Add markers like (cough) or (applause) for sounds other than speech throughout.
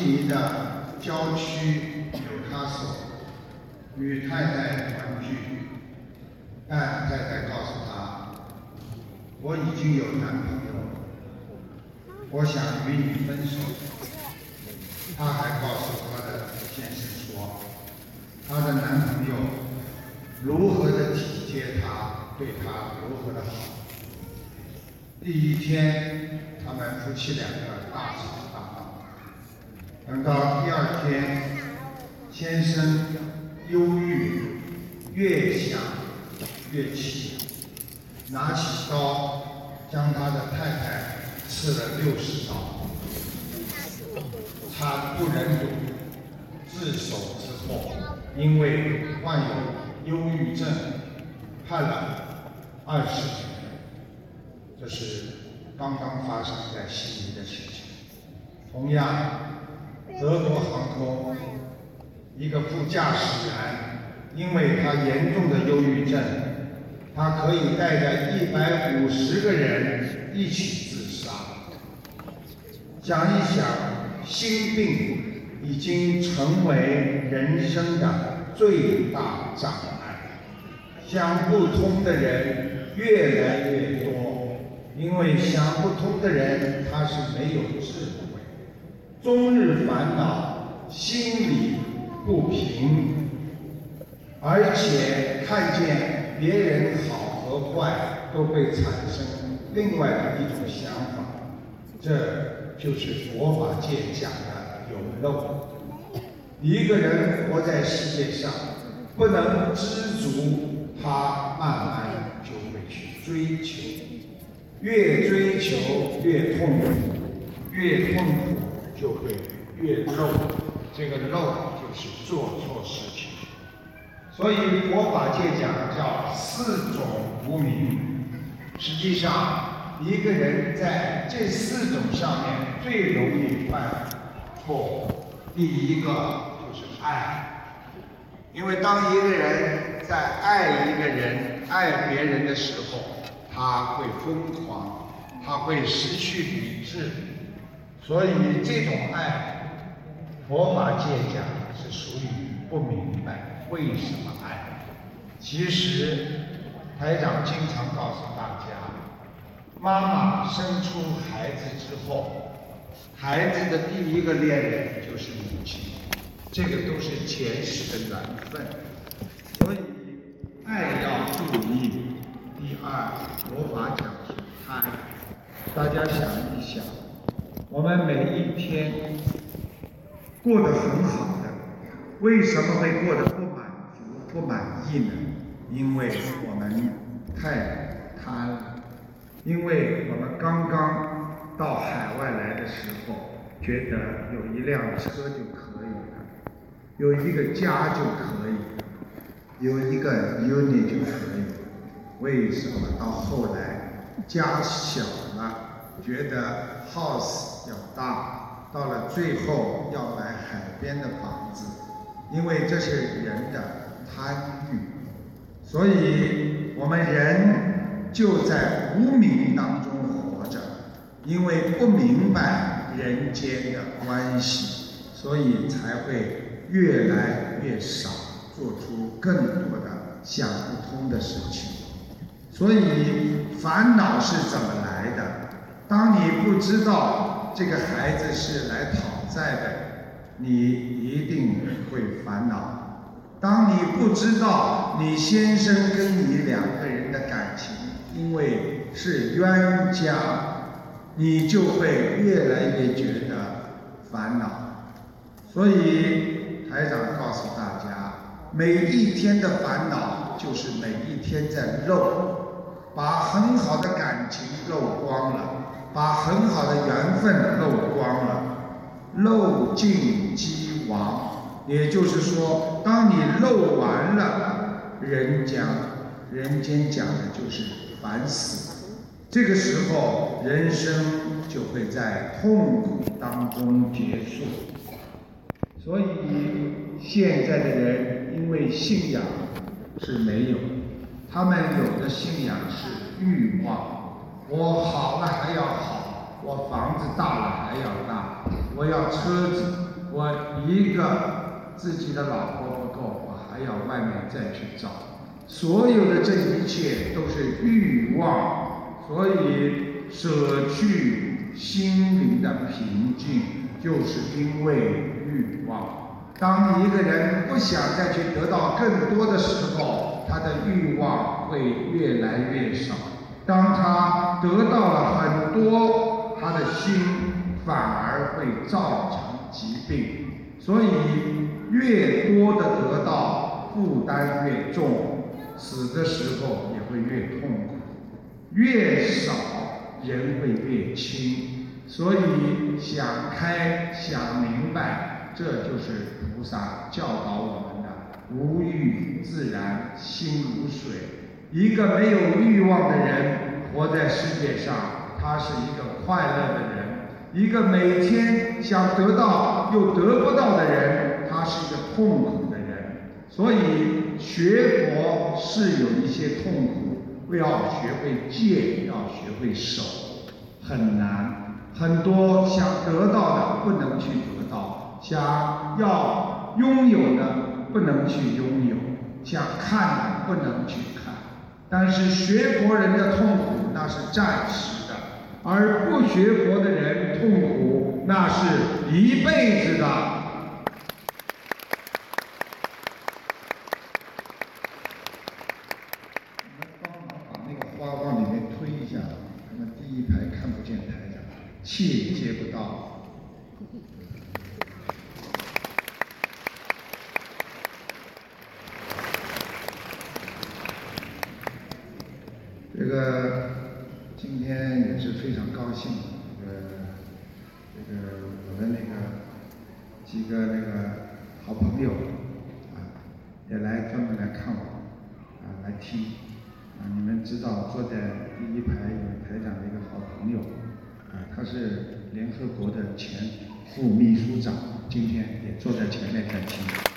尼的郊区纽卡索，与太太团聚，但太太告诉他，我已经有男朋友，我想与你分手。他还告诉他的先生说，他的男朋友如何的体贴他。对他如何的好？第一天，他们夫妻两个大吵。等到第二天，先生忧郁，越想越气，拿起刀将他的太太刺了六十刀。他不忍睹，自首之后，因为患有忧郁症，判了。二十年，这是刚刚发生在悉尼的事情。同样，德国航空一个副驾驶员，因为他严重的忧郁症，他可以带着一百五十个人一起自杀。想一想，心病已经成为人生的最大障碍，想不通的人。越来越多，因为想不通的人他是没有智慧，终日烦恼，心里不平，而且看见别人好和坏都会产生另外的一种想法，这就是佛法界讲的有漏。一个人活在世界上，不能知足，他慢慢就会去。追求，越追求越痛苦，越痛苦就会越漏，这个漏就是做错事情。所以佛法界讲叫四种无明。实际上，一个人在这四种上面最容易犯错。第一个就是爱，因为当一个人在爱一个人、爱别人的时候，他会疯狂，他会失去理智，所以这种爱，佛法界讲是属于不明白为什么爱。其实台长经常告诉大家，妈妈生出孩子之后，孩子的第一个恋人就是母亲，这个都是前世的缘分，所以爱要注意。第二，佛法讲是爱，大家想一想，我们每一天过得很好的，为什么会过得不满足、不满意呢？因为我们太贪了，因为我们刚刚到海外来的时候，觉得有一辆车就可以了，有一个家就可以了，有一个 unit 就可以。为什么到后来家小了，觉得 house 要大，到了最后要买海边的房子？因为这是人的贪欲，所以我们人就在无名当中活着。因为不明白人间的关系，所以才会越来越少做出更多的想不通的事情。所以烦恼是怎么来的？当你不知道这个孩子是来讨债的，你一定会烦恼；当你不知道你先生跟你两个人的感情，因为是冤家，你就会越来越觉得烦恼。所以台长告诉大家，每一天的烦恼就是每一天在漏，把很好的感情漏光了。把很好的缘分漏光了，漏尽即亡。也就是说，当你漏完了，人讲人间讲的就是烦死。这个时候，人生就会在痛苦当中结束。所以，现在的人因为信仰是没有，他们有的信仰是欲望。我好了还要好，我房子大了还要大，我要车子，我一个自己的老婆不够，我还要外面再去找。所有的这一切都是欲望，所以舍去心灵的平静，就是因为欲望。当一个人不想再去得到更多的时候，他的欲望会越来越少。当他得到了很多，他的心反而会造成疾病。所以，越多的得到，负担越重，死的时候也会越痛苦；越少，人会越轻。所以，想开、想明白，这就是菩萨教导我们的：无欲自然，心如水。一个没有欲望的人活在世界上，他是一个快乐的人；一个每天想得到又得不到的人，他是一个痛苦的人。所以学佛是有一些痛苦，要学会戒，要学会守，很难。很多想得到的不能去得到，想要拥有的不能去拥有，想看的不能去看。但是学佛人的痛苦那是暂时的，而不学佛的人痛苦那是一辈子的。你们帮忙把那个花往里面推一下，那么第一排看不见台长，气接不到。这这个今天也是非常高兴，这个这个我的那个几个那个好朋友啊，也来专门来看我啊，来听啊。你们知道坐在第一排有台长的一个好朋友啊，他是联合国的前副秘书长，今天也坐在前面在听。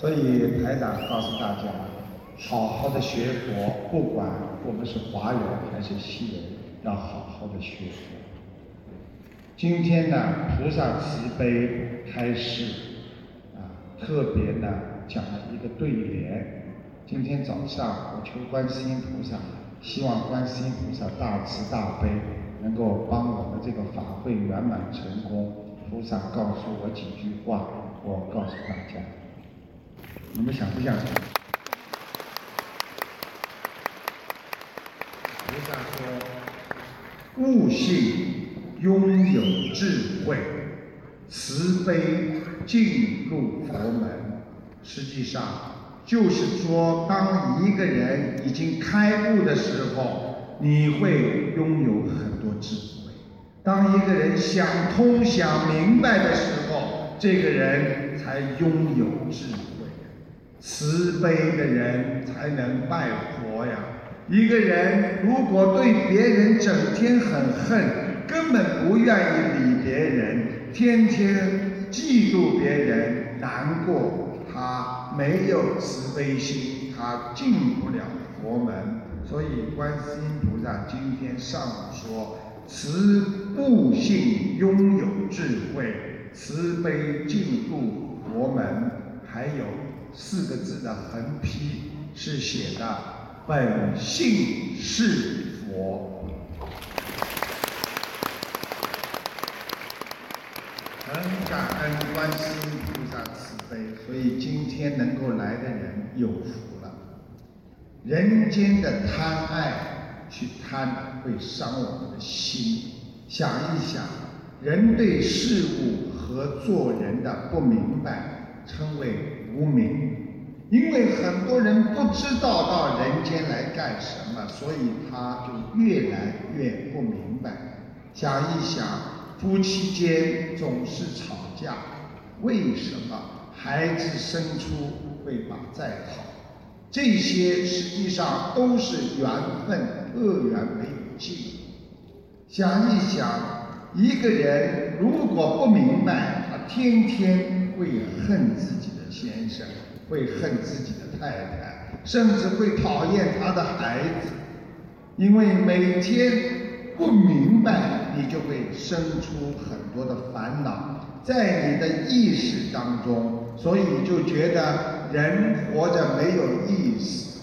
所以台长告诉大家，好好的学佛，不管我们是华人还是西人，要好好的学佛。今天呢，菩萨慈悲开示，啊，特别呢讲了一个对联。今天早上我求观世音菩萨，希望观世音菩萨大慈大悲，能够帮我们这个法会圆满成功。菩萨告诉我几句话，我告诉大家。你们想不想？菩萨说：悟性拥有智慧，慈悲进入佛门。实际上，就是说，当一个人已经开悟的时候，你会拥有很多智慧。当一个人想通、想明白的时候，这个人才拥有智慧。慈悲的人才能拜佛呀！一个人如果对别人整天很恨，根本不愿意理别人，天天嫉妒别人，难过，他没有慈悲心，他进不了佛门。所以观世音菩萨今天上午说：慈不信拥有智慧，慈悲进入佛门。还有四个字的横批是写的：本性是佛。很感恩观世音菩萨慈悲，所以今天能够来的人有福了。人间的贪爱，去贪会伤我们的心。想一想，人对事物和做人的不明白，称为无明。因为很多人不知道到人间来干什么，所以他就越来越不明白。想一想，夫妻间总是吵架，为什么孩子生出会把再好？这些实际上都是缘分，恶缘没有尽。想一想，一个人如果不明白，他天天会恨自己先生。会恨自己的太太，甚至会讨厌他的孩子，因为每天不明白，你就会生出很多的烦恼，在你的意识当中，所以就觉得人活着没有意思，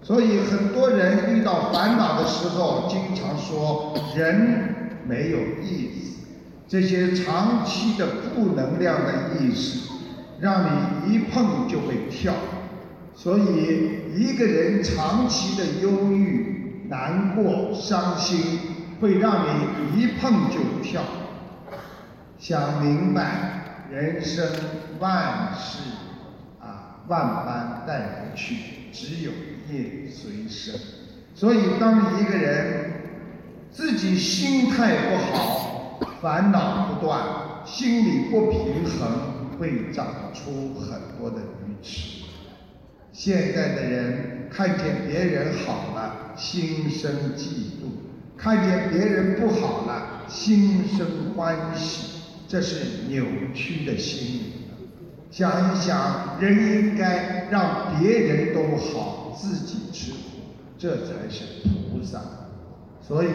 所以很多人遇到烦恼的时候，经常说人没有意思，这些长期的负能量的意识。让你一碰就会跳，所以一个人长期的忧郁、难过、伤心，会让你一碰就跳。想明白，人生万事啊，万般带不去，只有业随身。所以，当一个人自己心态不好，烦恼不断，心里不平衡。会长出很多的愚痴。现在的人看见别人好了，心生嫉妒；看见别人不好了，心生欢喜。这是扭曲的心理。想一想，人应该让别人都好，自己吃苦，这才是菩萨。所以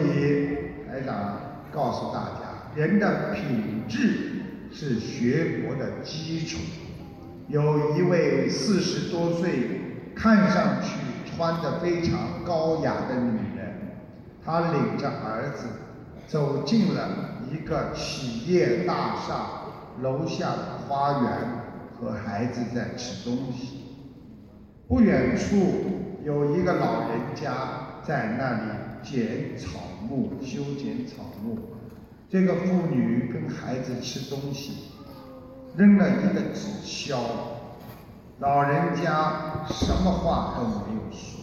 台长告诉大家，人的品质。是学佛的基础。有一位四十多岁、看上去穿得非常高雅的女人，她领着儿子走进了一个企业大厦楼下的花园，和孩子在吃东西。不远处有一个老人家在那里剪草木、修剪草木。这个妇女跟孩子吃东西，扔了一个纸箱，老人家什么话都没有说，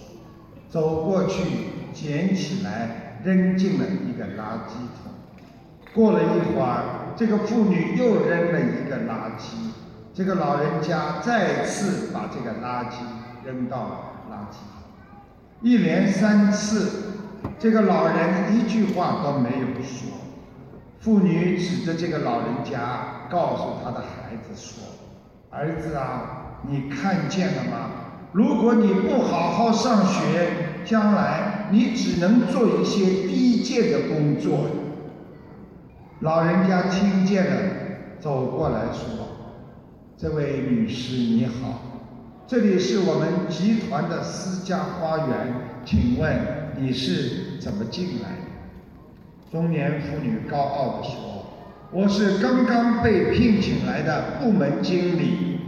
走过去捡起来扔进了一个垃圾桶。过了一会儿，这个妇女又扔了一个垃圾，这个老人家再次把这个垃圾扔到垃圾桶。一连三次，这个老人一句话都没有说。妇女指着这个老人家，告诉他的孩子说：“儿子啊，你看见了吗？如果你不好好上学，将来你只能做一些低贱的工作。”老人家听见了，走过来说：“这位女士你好，这里是我们集团的私家花园，请问你是怎么进来的？”中年妇女高傲地说：“我是刚刚被聘请来的部门经理。”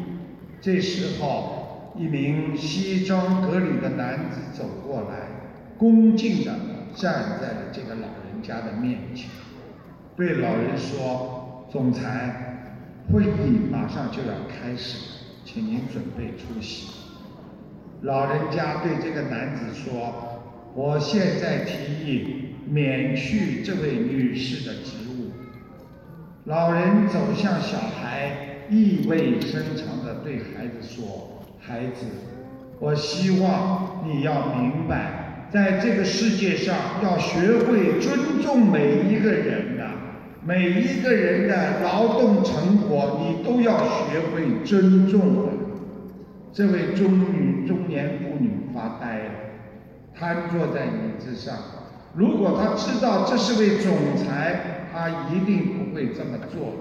这时候，一名西装革履的男子走过来，恭敬地站在了这个老人家的面前，对老人说：“总裁，会议马上就要开始，请您准备出席。”老人家对这个男子说。我现在提议免去这位女士的职务。老人走向小孩，意味深长地对孩子说：“孩子，我希望你要明白，在这个世界上要学会尊重每一个人的，每一个人的劳动成果，你都要学会尊重。”这位中女中年妇女发呆了，瘫坐在椅子上。如果他知道这是位总裁，他一定不会这么做。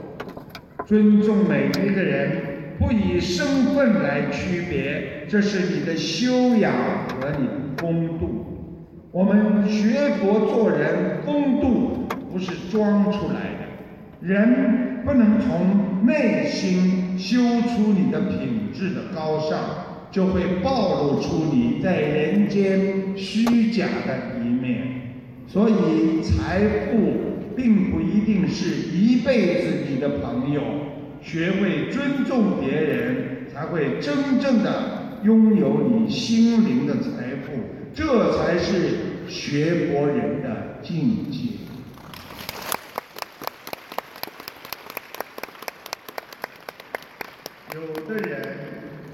尊重每一个人，不以身份来区别，这是你的修养和你的风度。我们学佛做人，风度不是装出来的。人不能从内心修出你的品质的高尚，就会暴露出你在人间虚假的一面。所以，财富并不一定是一辈子你的朋友。学会尊重别人，才会真正的拥有你心灵的财富。这才是学佛人的境界。有的人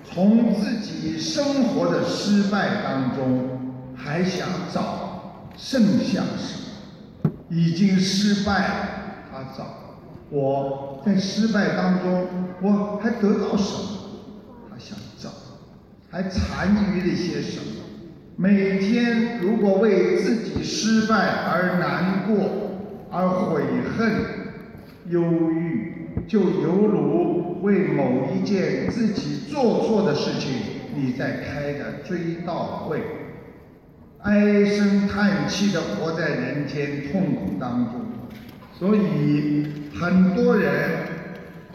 从自己生活的失败当中，还想找剩下什么？已经失败了，他找我在失败当中，我还得到什么？他想找，还残余了些什么？每天如果为自己失败而难过，而悔恨、忧郁，就犹如为某一件自己做错的事情，你在开的追悼会，唉声叹气的活在人间痛苦当中。所以很多人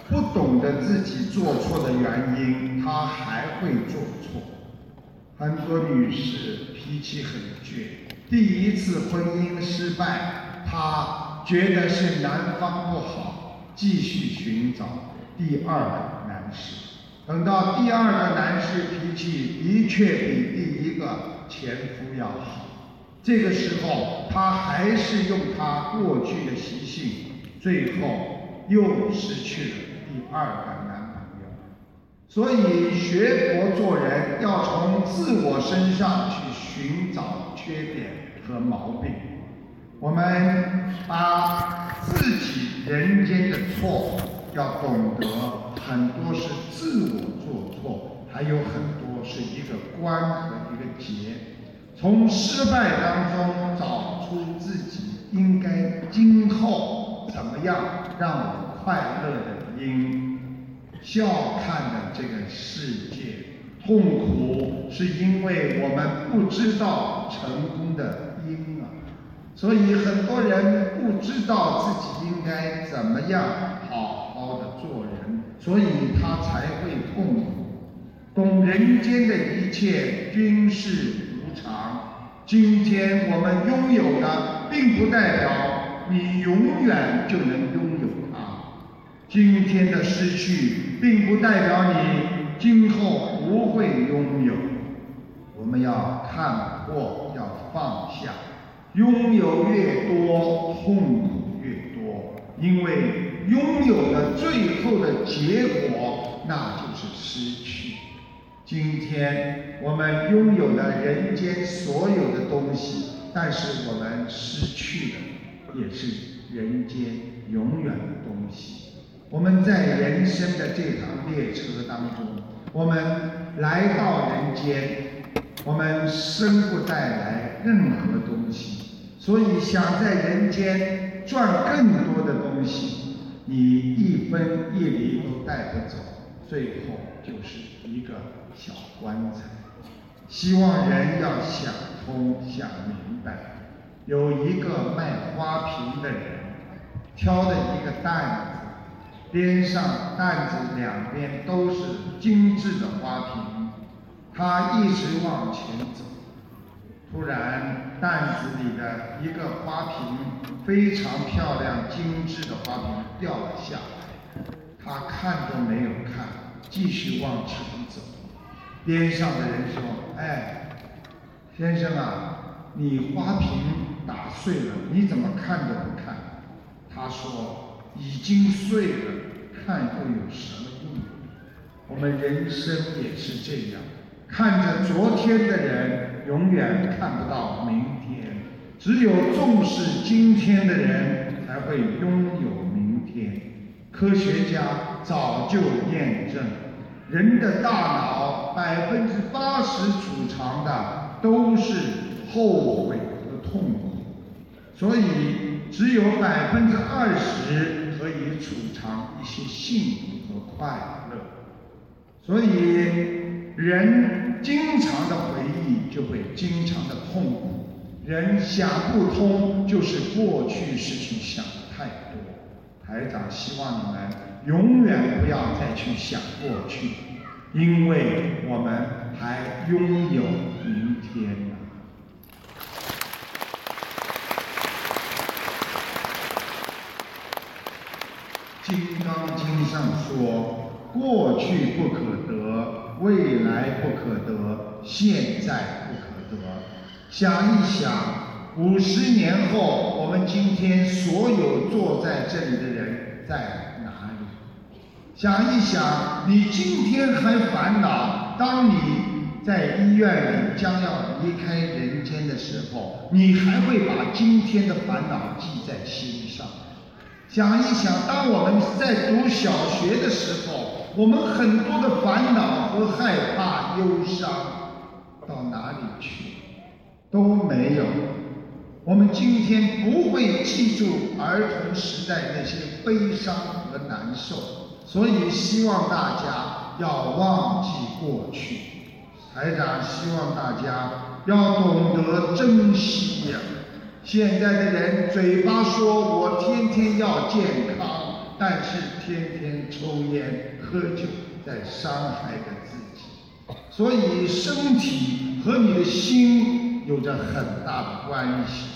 不懂得自己做错的原因，他还会做错。很多女士脾气很倔，第一次婚姻失败，她觉得是男方不好，继续寻找第二个男士。等到第二个男士脾气的确比第一个前夫要好，这个时候他还是用他过去的习性，最后又失去了第二个男朋友。所以学佛做人要从自我身上去寻找缺点和毛病。我们把自己人间的错要懂得，很多是自我做错，还有很多是一个关和一个结。从失败当中找出自己应该今后怎么样让我快乐的因。笑看的这个世界，痛苦是因为我们不知道成功的因啊，所以很多人不知道自己应该怎么样好好的做人，所以他才会痛苦。懂人间的一切均是无常，今天我们拥有的，并不代表你永远就能拥有它。今天的失去，并不代表你今后不会拥有。我们要看破，要放下。拥有越多，痛苦越多，因为拥有的最后的结果，那就是失去。今天我们拥有了人间所有的东西，但是我们失去的也是人间永远的东西。我们在人生的这趟列车当中，我们来到人间，我们生不带来任何东西，所以想在人间赚更多的东西，你一分一厘都带不走，最后就是一个棺材。希望人要想通、想明白。有一个卖花瓶的人，挑的一个担子。边上担子两边都是精致的花瓶，他一直往前走，突然担子里的一个花瓶非常漂亮、精致的花瓶掉了下来，他看都没有看，继续往前走。边上的人说：“哎，先生啊，你花瓶打碎了，你怎么看都不看？”他说。已经碎了，看又有什么意义？我们人生也是这样，看着昨天的人，永远看不到明天。只有重视今天的人，才会拥有明天。科学家早就验证，人的大脑百分之八十储藏的都是后悔和痛苦，所以只有百分之二十可以储藏一些幸福和快乐。所以人经常的回忆就会经常的痛苦，人想不通就是过去事情想的太多。台长希望你们永远不要再去想过去，因为我们还拥有明天呢。《金刚经》上说：“过去不可得，未来不可得，现在不可得。”想一想，五十年后，我们今天所有坐在这里的人在？想一想，你今天还烦恼，当你在医院里将要离开人间的时候，你还会把今天的烦恼记在心上。想一想，当我们在读小学的时候，我们很多的烦恼和害怕、忧伤到哪里去？都没有。我们今天不会记住儿童时代那些悲伤和难受，所以希望大家要忘记过去。台长希望大家要懂得珍惜呀。现在的人嘴巴说我天天要健康，但是天天抽烟喝酒，在伤害着自己。所以身体和你的心有着很大的关系。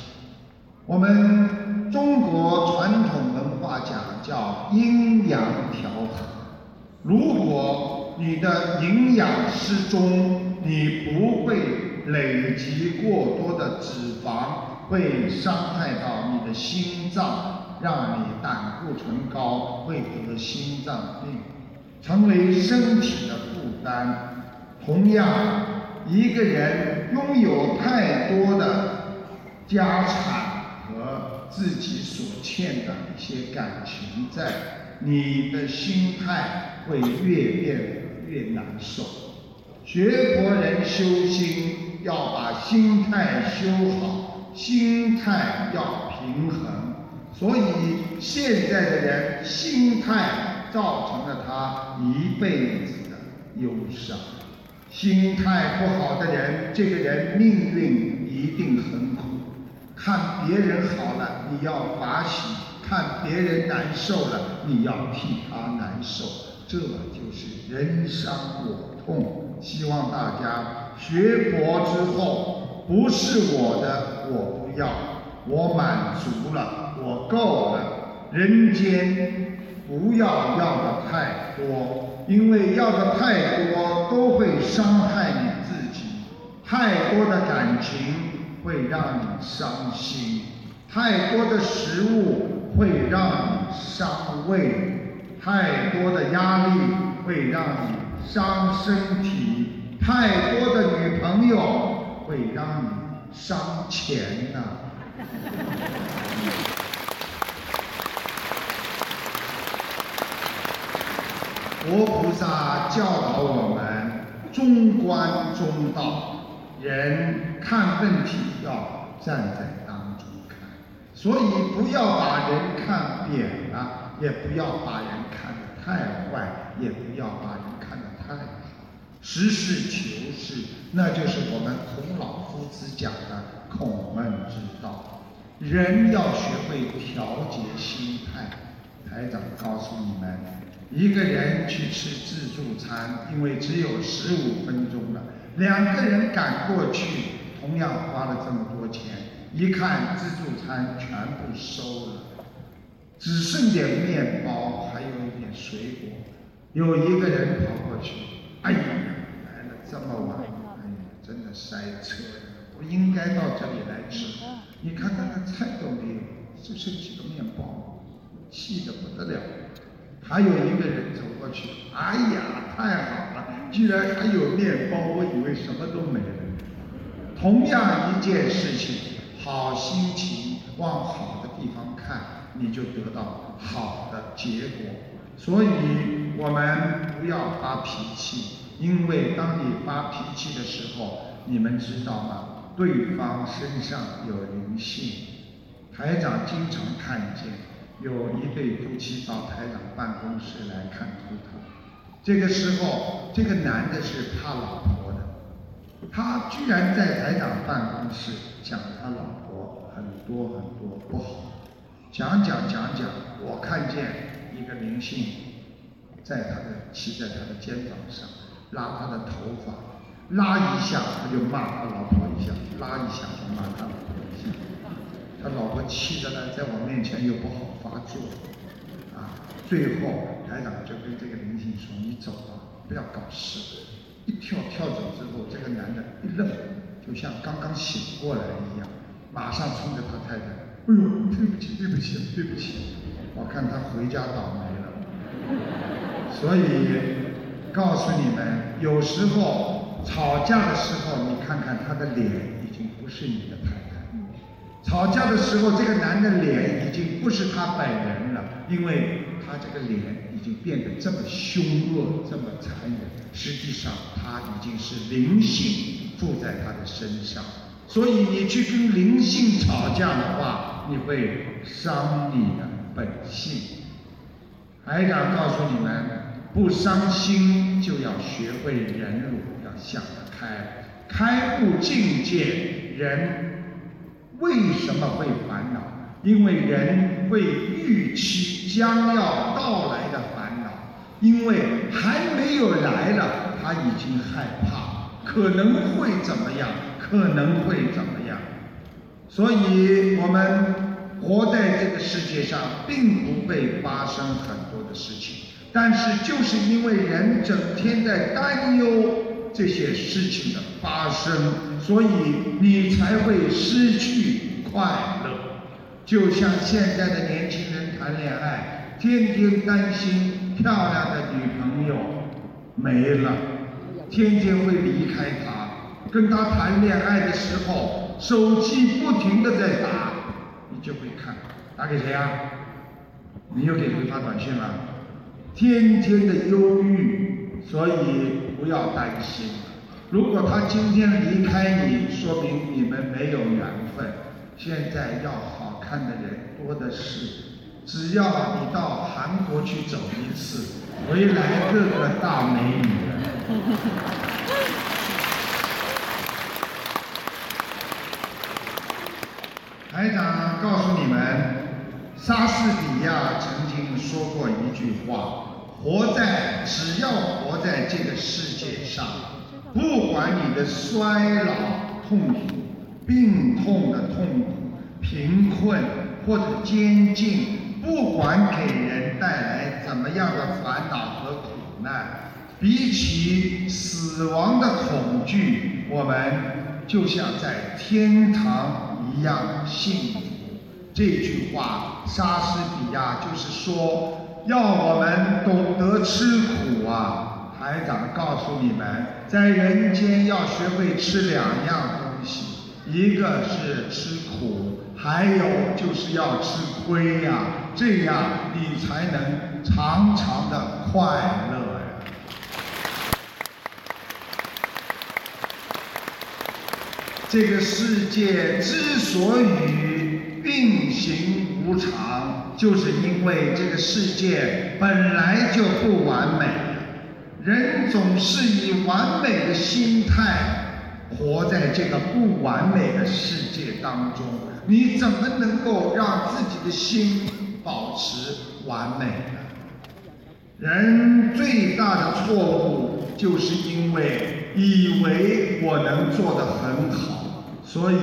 我们中国传统文话讲叫阴阳调和。如果你的营养失中，你不会累积过多的脂肪，会伤害到你的心脏，让你胆固醇高，会得心脏病，成为身体的负担。同样，一个人拥有太多的家产自己所欠的一些感情债，你的心态会越变越难受。学佛人修心要把心态修好，心态要平衡。所以现在的人心态造成了他一辈子的忧伤。心态不好的人，这个人命运一定很苦。看别人好了，你要法喜；看别人难受了，你要替他难受。这就是人伤我痛。希望大家学佛之后，不是我的我不要，我满足了，我够了。人间不要要的太多，因为要的太多都会伤害你自己。太多的感情会让你伤心，太多的食物会让你伤胃，太多的压力会让你。伤身体，太多的女朋友会让你伤钱呐。(laughs) 佛菩萨教导我们中观中道，人看问题要站在当中看，所以不要把人看扁了，也不要把人看得太坏，也不要把人看得。太好，实事求是，那就是我们孔老夫子讲的孔孟之道。人要学会调节心态。台长告诉你们，一个人去吃自助餐，因为只有十五分钟了，两个人赶过去，同样花了这么多钱，一看自助餐全部收了，只剩点面包，还有一点水果。有一个人跑过去，哎呀，来了这么晚，哎呀，真的塞车呀！我应该到这里来吃。你看看那菜都没有，就剩几个面包，气得不得了。还有一个人走过去，哎呀，太好了，居然还有面包，我以为什么都没了。同样一件事情，好心情往好的地方看，你就得到好的结果。所以我们不要发脾气，因为当你发脾气的时候，你们知道吗？对方身上有灵性。台长经常看见有一对夫妻到台长办公室来看图腾，这个时候这个男的是怕老婆的，他居然在台长办公室讲他老婆很多很多不好，讲讲讲讲，我看见一个灵性在他的骑在他的肩膀上拉他的头发，拉一下他就骂他老婆一下，拉一下就骂他老婆一下。他老婆气的呢，在我面前又不好发作，最后台长就跟这个灵性说：“你走吧，不要搞事。”一跳跳走之后，这个男的一愣，就像刚刚醒过来一样，马上冲着他太太：“哎呦，对不起，对不起，对不起！”我看他回家倒霉了。所以告诉你们，有时候吵架的时候，你看看他的脸，已经不是你的太太。吵架的时候，这个男的脸已经不是他本人了，因为他这个脸已经变得这么凶恶、这么残忍。实际上，他已经是灵性附在他的身上。所以，你去跟灵性吵架的话，你会伤你的本性。还敢告诉你们，不伤心就要学会忍辱，要想得开，开悟境界，人。为什么会烦恼？因为人会预期将要到来的烦恼，因为还没有来了，他已经害怕，可能会怎么样？可能会怎么样？所以我们活在这个世界上，并不会发生很多的事情，但是就是因为人整天在担忧。这些事情的发生，所以你才会失去快乐。就像现在的年轻人谈恋爱，天天担心漂亮的女朋友没了，天天会离开他。跟他谈恋爱的时候，手机不停的在打，你就会看打给谁啊？你又给谁发短信了？天天的忧郁，所以。不要担心，如果他今天离开你，说明你们没有缘分。现在要好看的人多的是，只要你到韩国去走一次，回来个个大美女。(laughs) 台长告诉你们，莎士比亚曾经说过一句话。活在，只要活在这个世界上，不管你的衰老痛苦、病痛的痛苦、贫困或者监禁，不管给人带来怎么样的烦恼和苦难，比起死亡的恐惧，我们就像在天堂一样幸福。这句话，莎士比亚就是说。要我们懂得吃苦啊！台长告诉你们，在人间要学会吃两样东西，一个是吃苦，还有就是要吃亏呀，这样你才能长长的快乐呀。这个世界之所以运行无常。就是因为这个世界本来就不完美，人总是以完美的心态活在这个不完美的世界当中，你怎么能够让自己的心保持完美呢？人最大的错误就是因为以为我能做得很好，所以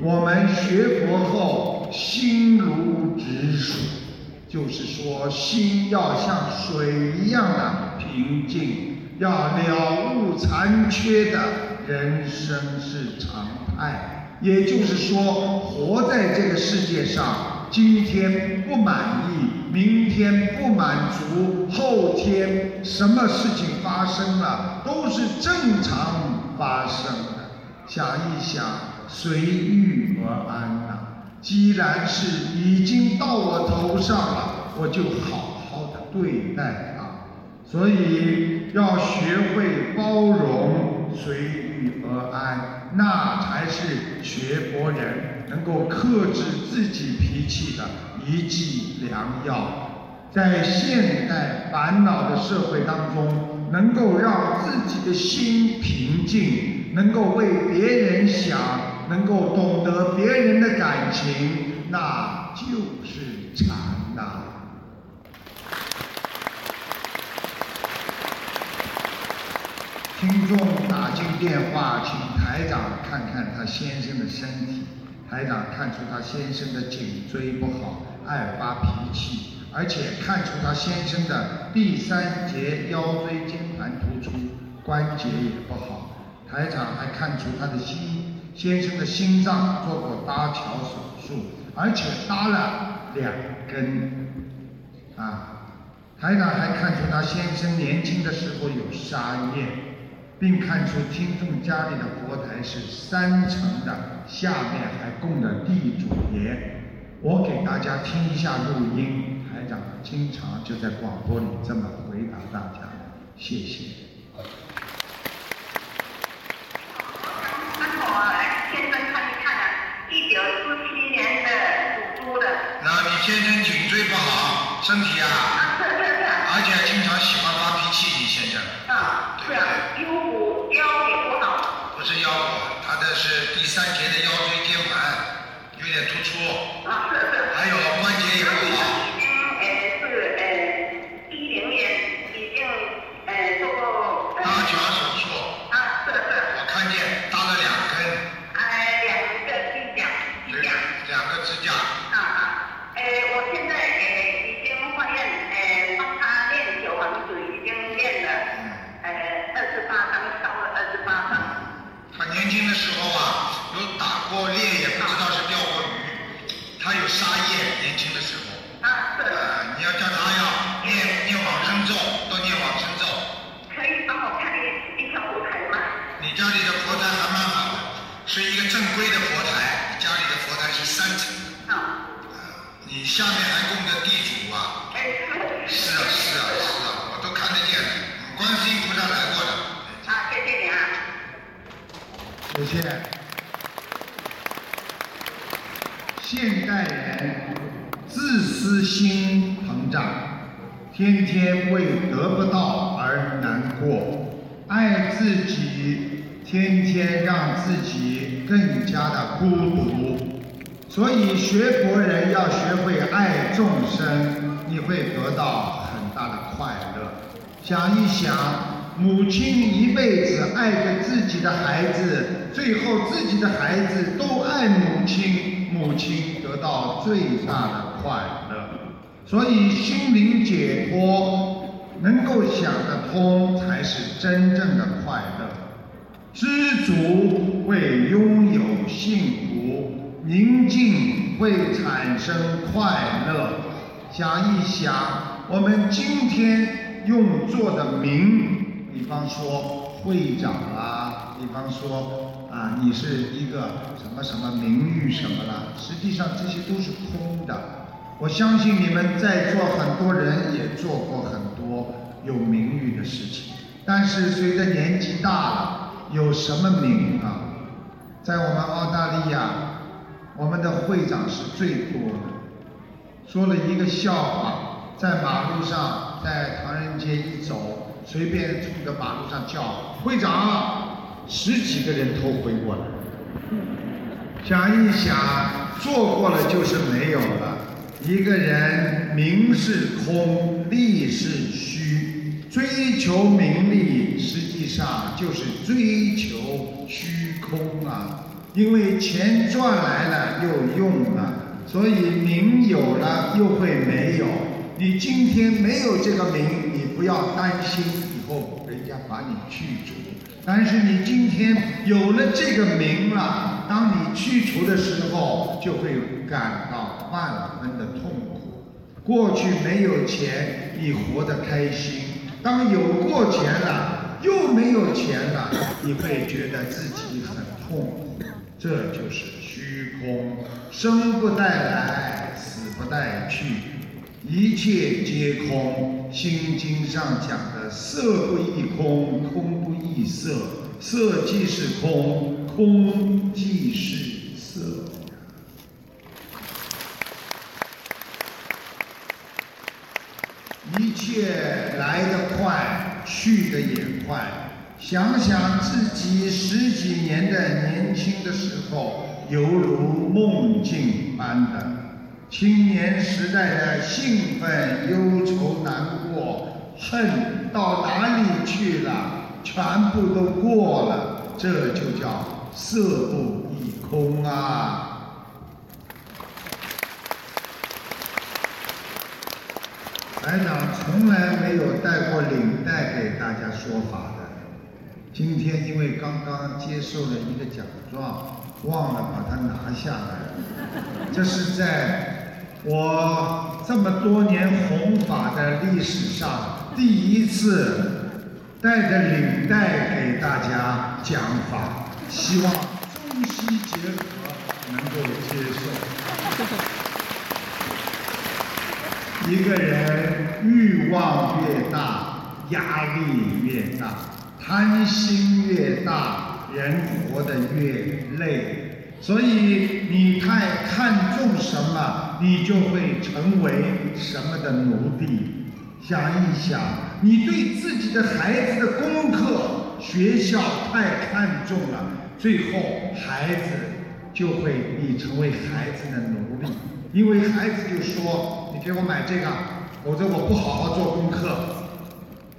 我们学佛后。心如止水，就是说心要像水一样的平静，要了悟残缺的人生是常态。也就是说，活在这个世界上，今天不满意，明天不满足，后天什么事情发生了，都是正常发生的。想一想，随遇而安呐。既然是已经到我头上了，我就好好的对待它。所以要学会包容，随遇而安，那才是学佛人能够克制自己脾气的一剂良药。在现代烦恼的社会当中，能够让自己的心平静，能够为别人想，能够懂得别人的感情，那就是禅呐。听众打进电话，请台长看看他先生的身体。台长看出他先生的颈椎不好，爱发脾气。而且看出他先生的第三节腰椎间盘突出，关节也不好。台长还看出他的心先生的心脏做过搭桥手术，而且搭了两根。啊，台长还看出他先生年轻的时候有沙业，并看出听众家里的佛台是三层的，下面还供着地主爷。我给大家听一下录音。台长经常就在广播里这么回答大家，谢谢。那我来先生看一看啊，一九四七年的属猪的。那你先生颈椎不好，身体啊？啊，是是是。而且经常喜欢发脾气，你先生。啊，是啊，腰骨腰也不好。不是腰骨，他的是第三节的腰椎间盘有点突出。啊，是是。还有关节也不好。下面还供着地主啊！是啊是啊是啊，我都看得见，观世音菩萨来过的。啊，谢谢你啊。谢谢。现代人自私心膨胀，天天为得不到而难过，爱自己，天天让自己更加的孤独。所以学佛人要学会爱众生，你会得到很大的快乐。想一想，母亲一辈子爱着自己的孩子，最后自己的孩子都爱母亲，母亲得到最大的快乐。所以心灵解脱，能够想得通，才是真正的快乐。知足会拥有幸福。宁静会产生快乐。想一想，我们今天用做的名，比方说会长啊，比方说啊，你是一个什么什么名誉什么了，实际上这些都是空的。我相信你们在座很多人也做过很多有名誉的事情，但是随着年纪大了，有什么名啊？在我们澳大利亚。我们的会长是最多的，说了一个笑话，在马路上，在唐人街一走，随便冲着马路上叫会长，十几个人头回过来。想一想，做过了就是没有了。一个人名是空，利是虚，追求名利，实际上就是追求虚空啊。因为钱赚来了又用了，所以名有了又会没有。你今天没有这个名，你不要担心以后人家把你去除。但是你今天有了这个名了，当你去除的时候，就会感到万分的痛苦。过去没有钱，你活得开心；当有过钱了，又没有钱了，你会觉得自己很痛苦。这就是虚空，生不带来，死不带去。一切皆空。心经上讲的色不异空，空不异色，色即是空，空即是色。一切来得快，去得也快。想想自己十几年的年轻的时候，犹如梦境般的青年时代的兴奋、忧愁、难过、恨到哪里去了？全部都过了，这就叫色不异空啊！台长从来没有带过领带给大家说法。今天因为刚刚接受了一个奖状，忘了把它拿下来。这是在我这么多年弘法的历史上第一次带着领带给大家讲法，希望中西结合能够接受。一个人欲望越大，压力越大，贪心越大，人活得越累。所以你太看重什么，你就会成为什么的奴隶。想一想，你对自己的孩子的功课、学校太看重了，最后孩子就会你成为孩子的奴隶。因为孩子就说：“你给我买这个，否则我不好好做功课。”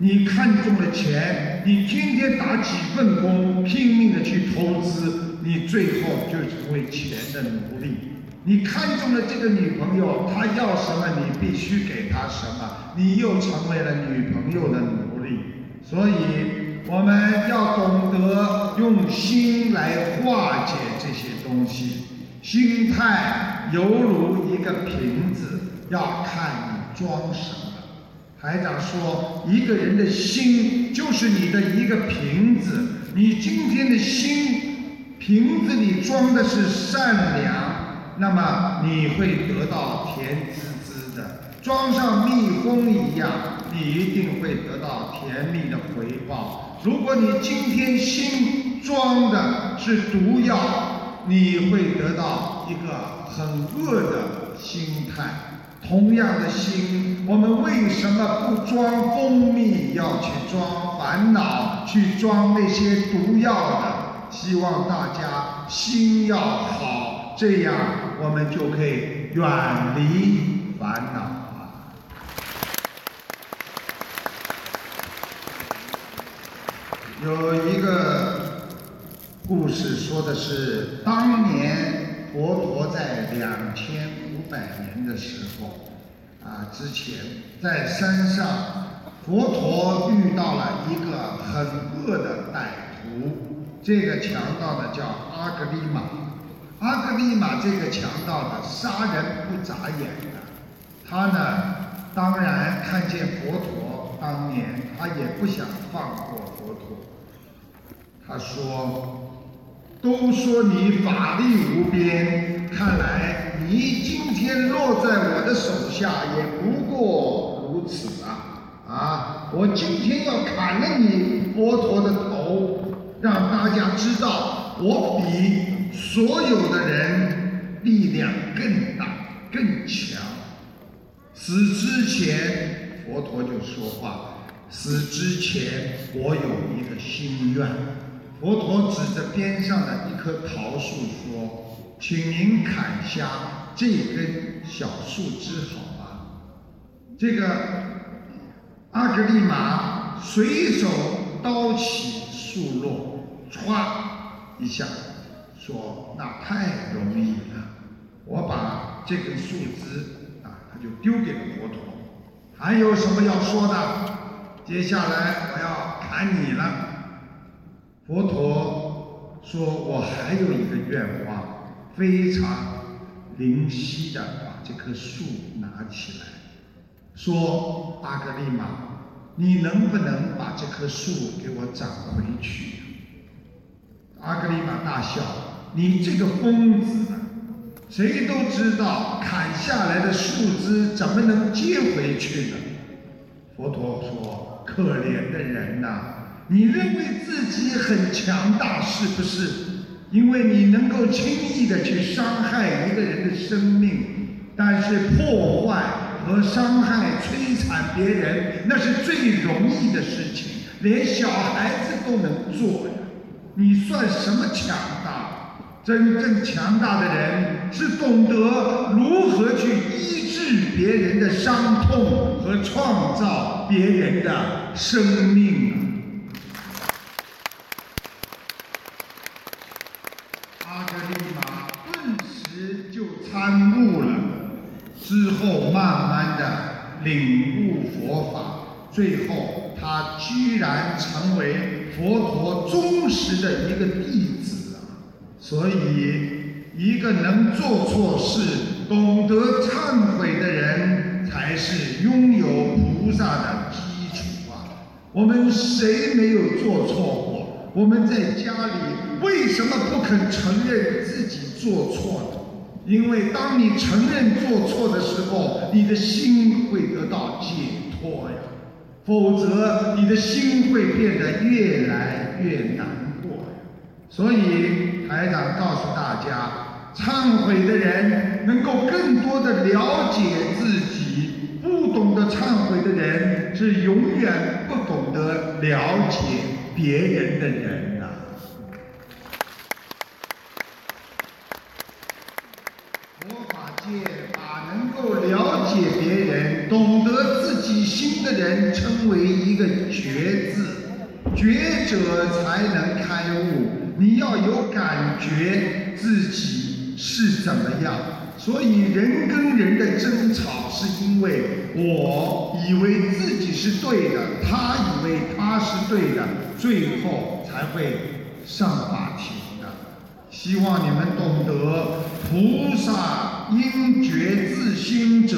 你看中了钱，你天天打几份工，拼命的去投资，你最后就成为钱的奴隶。你看中了这个女朋友，她要什么你必须给她什么，你又成为了女朋友的奴隶。所以我们要懂得用心来化解这些东西，心态。犹如一个瓶子，要看你装什么。台长说，一个人的心就是你的一个瓶子，你今天的心瓶子里装的是善良，那么你会得到甜滋滋的；装上蜜蜂一样，你一定会得到甜蜜的回报。如果你今天心装的是毒药，你会得到一个。很恶的心态。同样的心，我们为什么不装蜂蜜，要去装烦恼，去装那些毒药呢？希望大家心要好，这样我们就可以远离烦恼。有一个故事说的是当年。佛陀在两千五百年的时候，啊，之前在山上，佛陀遇到了一个很恶的歹徒，这个强盗呢叫阿格里玛。阿格里玛这个强盗呢，杀人不眨眼的。他呢，当然看见佛陀当年，他也不想放过佛陀。他说。都说你法力无边，看来你今天落在我的手下也不过如此啊！啊，我今天要砍了你佛陀的头，让大家知道我比所有的人力量更大更强。死之前，佛陀就说话：死之前，我有一个心愿。佛陀指着边上的一棵桃树说：“请您砍下这根小树枝好吗？”这个阿格丽玛随手刀起树落，歘一下说：“那太容易了，我把这根树枝啊，他就丢给了佛陀。还有什么要说的？接下来我要砍你了。”佛陀说：“我还有一个愿望，非常灵犀的把这棵树拿起来，说阿格丽玛，你能不能把这棵树给我长回去？”阿格丽玛大笑：“你这个疯子，谁都知道砍下来的树枝怎么能接回去呢？佛陀说：“可怜的人呐，你认为自己很强大是不是？因为你能够轻易的去伤害一个人的生命，但是破坏和伤害、摧残别人，那是最容易的事情，连小孩子都能做呀。你算什么强大？真正强大的人是懂得如何去医治别人的伤痛和创造别人的生命啊！阿格丽玛顿时就参悟了，之后慢慢的领悟佛法，最后他居然成为佛陀忠实的一个弟子啊！所以，一个能做错事、懂得忏悔的人，才是拥有菩萨的基础啊！我们谁没有做错过？我们在家里为什么不肯承认自己做错呢？因为当你承认做错的时候，你的心会得到解脱呀，否则你的心会变得越来越难过呀。所以台长告诉大家，忏悔的人能够更多的了解自己，不懂得忏悔的人是永远不懂得了解别人的人呐、佛法界把能够了解别人、懂得自己心的人称为一个觉字，觉者才能开悟。你要有感觉自己是怎么样，所以人跟人的争吵是因为我以为自己是对的，他以为他是对的，最后才会上法庭的。希望你们懂得，菩萨因觉自心者，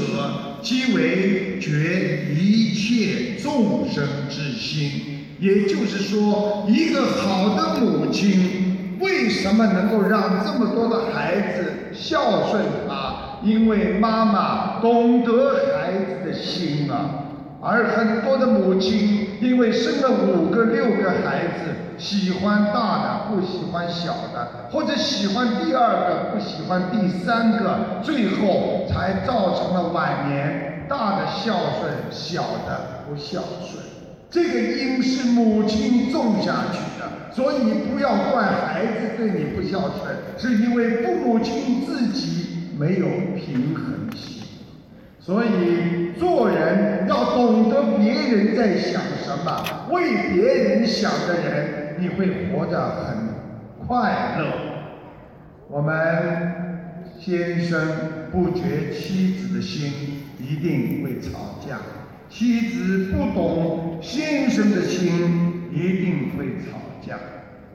即为觉一切众生之心。也就是说，一个好的母亲，为什么能够让这么多的孩子孝顺她？因为妈妈懂得孩子的心啊。而很多的母亲，因为生了五个、六个孩子，喜欢大的，不喜欢小的，或者喜欢第二个，不喜欢第三个，最后才造成了晚年大的孝顺，小的不孝顺。这个因是母亲种下去的，所以不要怪孩子对你不孝顺，是因为父母亲自己没有平衡心。所以做人要懂得别人在想什么，为别人想的人，你会活得很快乐。我们先生不觉妻子的心，一定会吵架；妻子不懂先生的心，一定会吵架。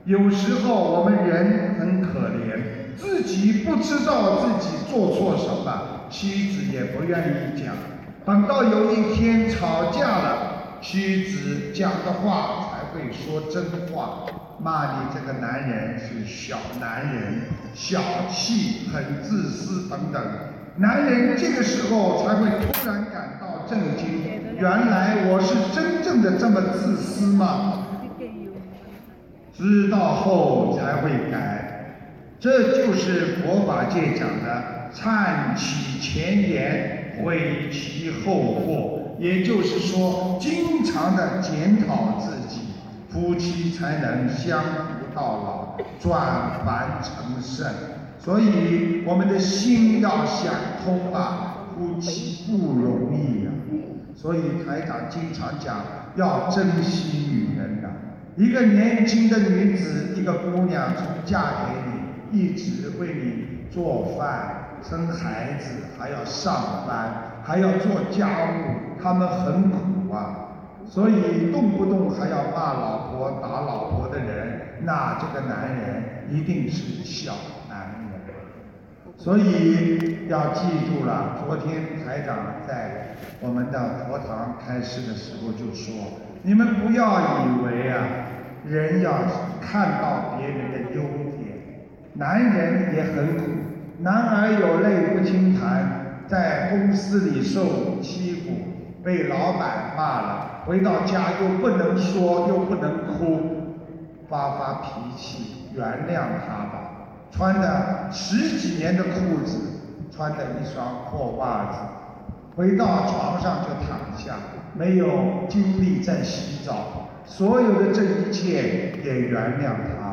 有时候我们人很可怜，自己不知道自己做错什么，妻子也不愿意讲。等到有一天吵架了，妻子讲的话才会说真话，骂你这个男人是小男人、小气、很自私等等。男人这个时候才会突然感到震惊，原来我是真正的这么自私吗？知道后才会改，这就是佛法界讲的“忏其前言，悔其后过”。也就是说，经常的检讨自己，夫妻才能相扶到老，转凡成圣。所以，我们的心要想通啊，夫妻不容易呀、所以台长经常讲，要珍惜女人呐、一个年轻的女子，一个姑娘从嫁给你，一直为你做饭、生孩子，还要上班，还要做家务，他们很苦啊。所以动不动还要骂老婆、打老婆的人，那这个男人一定是小男人。所以要记住了，昨天台长在我们的佛堂开示的时候就说，你们不要以为啊，人要看到别人的优点，男人也很苦，男儿有泪不轻弹，在公司里受欺负，被老板骂了，回到家又不能说，又不能哭，发发脾气，原谅他吧。穿的十几年的裤子，穿的一双破袜子，回到床上就躺下，没有精力再洗澡，所有的这一切也原谅他。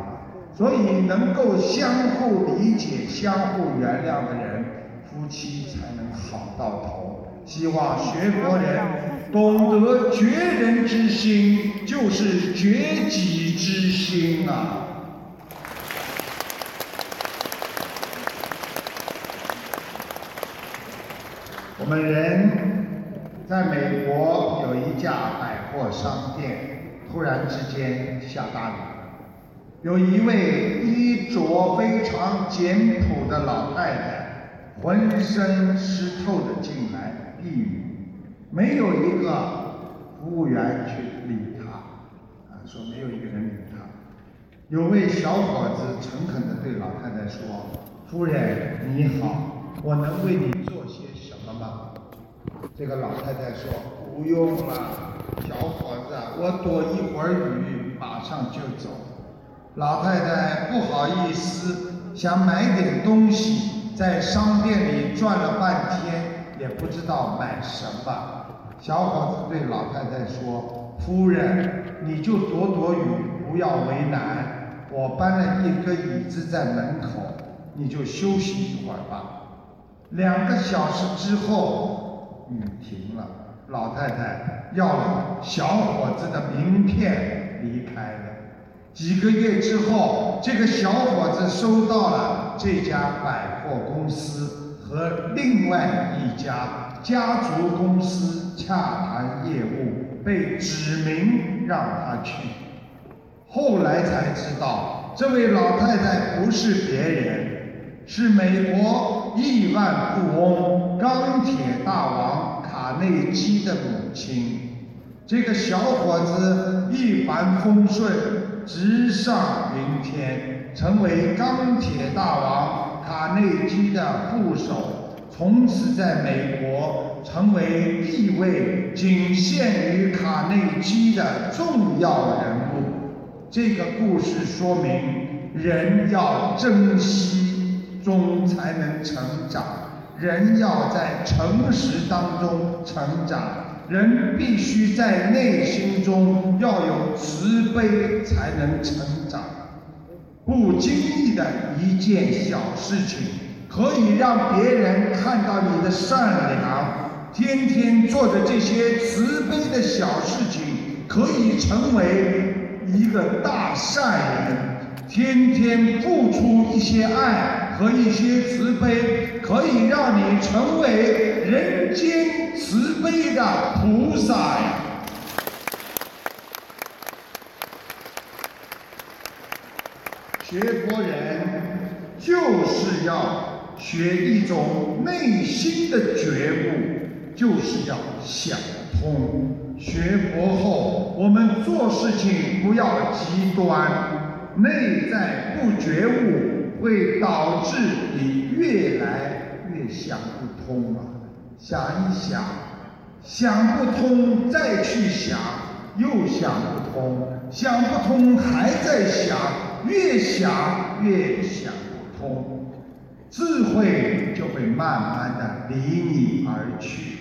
所以能够相互理解、相互原谅的人，夫妻才能好到头。希望学佛人懂得觉人之心，就是觉己之心啊。我们人在美国有一家百货商店，突然之间下大雨，有一位衣着非常简朴的老太太，浑身湿透的进来避雨，没有一个服务员去理她，啊，说没有一个人理她。有位小伙子诚恳地对老太太说：“夫人你好，我能为你做些什么吗？”这个老太太说：“不用了，小伙子，我躲一会儿雨，马上就走。”老太太不好意思，想买点东西，在商店里转了半天，也不知道买什么。小伙子对老太太说：“夫人，你就躲躲雨，不要为难。我搬了一个椅子在门口，你就休息一会儿吧。”两个小时之后，雨停了，老太太要了小伙子的名片离开了。几个月之后，这个小伙子收到了这家百货公司和另外一家家族公司洽谈业务，被指明让他去。后来才知道，这位老太太不是别人，是美国亿万富翁、钢铁大王卡内基的母亲。这个小伙子一帆风顺，直上云天，成为钢铁大王卡内基的副手，从此在美国成为地位仅限于卡内基的重要人物。这个故事说明，人要珍惜，终才能成长；人要在诚实当中成长；人必须在内心中要有慈悲，才能成长。不经意的一件小事情，可以让别人看到你的善良。天天做的这些慈悲的小事情，可以成为。一个大善人，天天付出一些爱和一些慈悲，可以让你成为人间慈悲的菩萨呀！学佛人就是要学一种内心的觉悟，就是要想通。学佛后，我们做事情不要极端，内在不觉悟，会导致你越来越想不通啊！想一想，想不通再去想，又想不通，想不通还在想，越想越想不通，智慧就会慢慢的离你而去。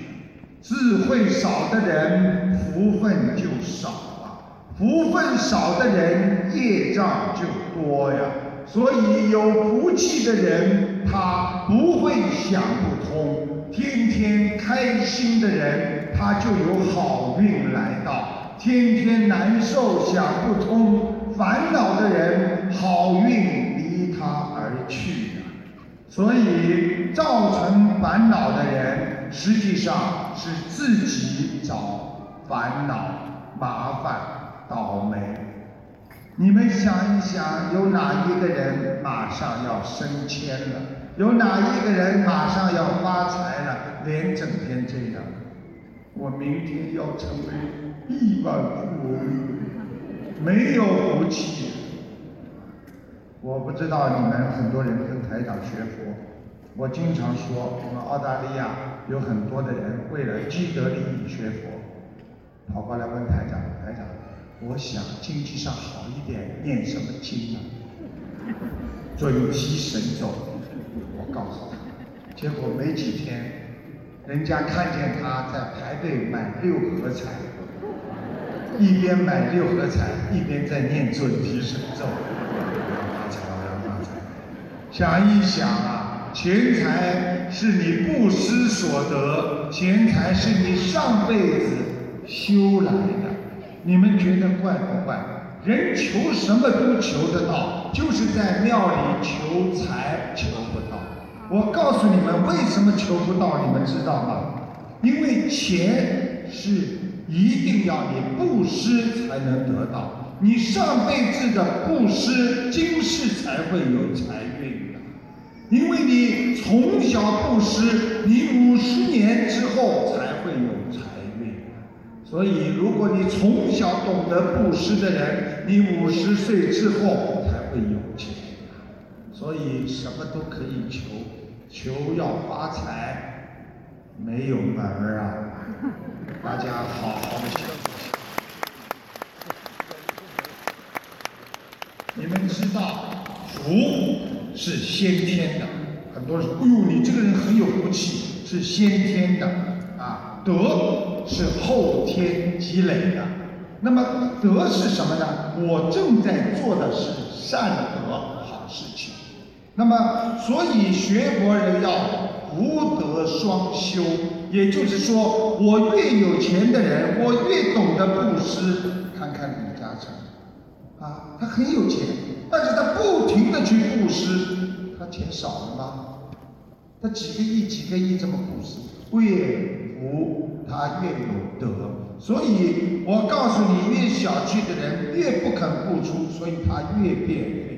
智慧少的人，福分就少啊；福分少的人，业障就多呀。所以有福气的人，他不会想不通；天天开心的人，他就有好运来到；天天难受、想不通、烦恼的人，好运离他而去呀。所以造成烦恼的人，实际上。是自己找烦恼、麻烦、倒霉。你们想一想，有哪一个人马上要升迁了？有哪一个人马上要发财了？连整天这样，我明天要成为亿万富翁，没有福气。我不知道你们很多人跟台长学佛，我经常说，我们澳大利亚有很多的人为了积德利益学佛，跑过来问台长，台长，我想经济上好一点，念什么经啊？准提神咒。告诉他，结果没几天，人家看见他在排队买六合彩，一边买六合彩，一边在念准提神咒。发财，发财！想一想啊，钱财是你布施所得，钱财是你上辈子修来的，你们觉得怪不怪？人求什么都求得到，就是在庙里求财求。我告诉你们，为什么求不到？你们知道吗？因为钱是一定要你布施才能得到，你上辈子的布施，今世才会有财运的。因为你从小布施，你五十年之后才会有财运。所以，如果你从小懂得布施的人，你五十岁之后才会有钱。所以，什么都可以求，求要发财，没有门儿啊！(laughs) 大家好好的想一想。你们知道，福是先天的。很多人说：“哎呦，你这个人很有福气，是先天的啊。”德是后天积累的。那么德是什么呢？我正在做的是善德好事情。那么，所以学佛人要福德双修，也就是说，我越有钱的人，我越懂得布施。看看李嘉诚，啊，他很有钱，但是他不停的去布施，他钱少了吗？他几个亿、几个亿这么布施，越福他越有德。所以我告诉你，越小气的人越不肯付出，所以他越变。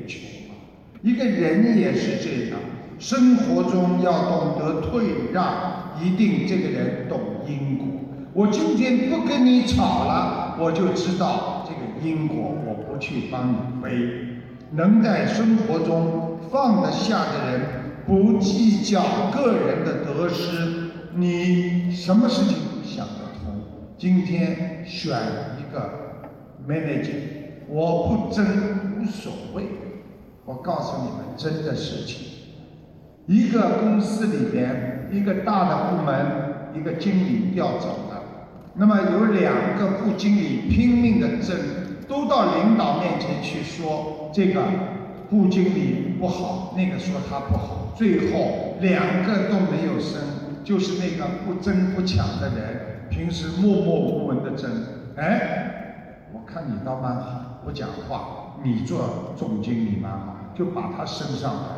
一个人也是这样，生活中要懂得退让，一定这个人懂因果。我今天不跟你吵了，我就知道这个因果，我不去帮你背。能在生活中放得下的人，不计较个人的得失，你什么事情想得通？今天选一个 manager，我不争无所谓。我告诉你们真的事情，一个公司里边一个大的部门，一个经理调走了，那么有两个副经理拼命的争，都到领导面前去说这个副经理不好，那个说他不好，最后两个都没有升，就是那个不争不抢的人，平时默默无闻的争，哎，我看你倒蛮好，不讲话，你做总经理蛮好。就把他升上来，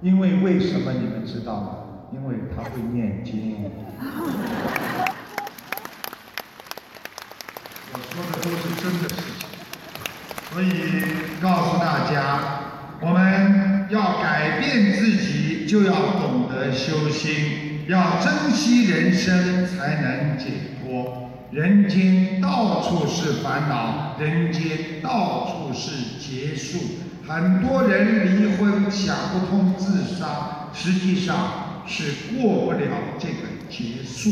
因为为什么你们知道吗？因为他会念经。我说的都是真的事情，所以告诉大家，我们要改变自己，就要懂得修心，要珍惜人生，才能解脱。人间到处是烦恼，人间到处是劫数。很多人离婚想不通自杀，实际上是过不了这个劫数。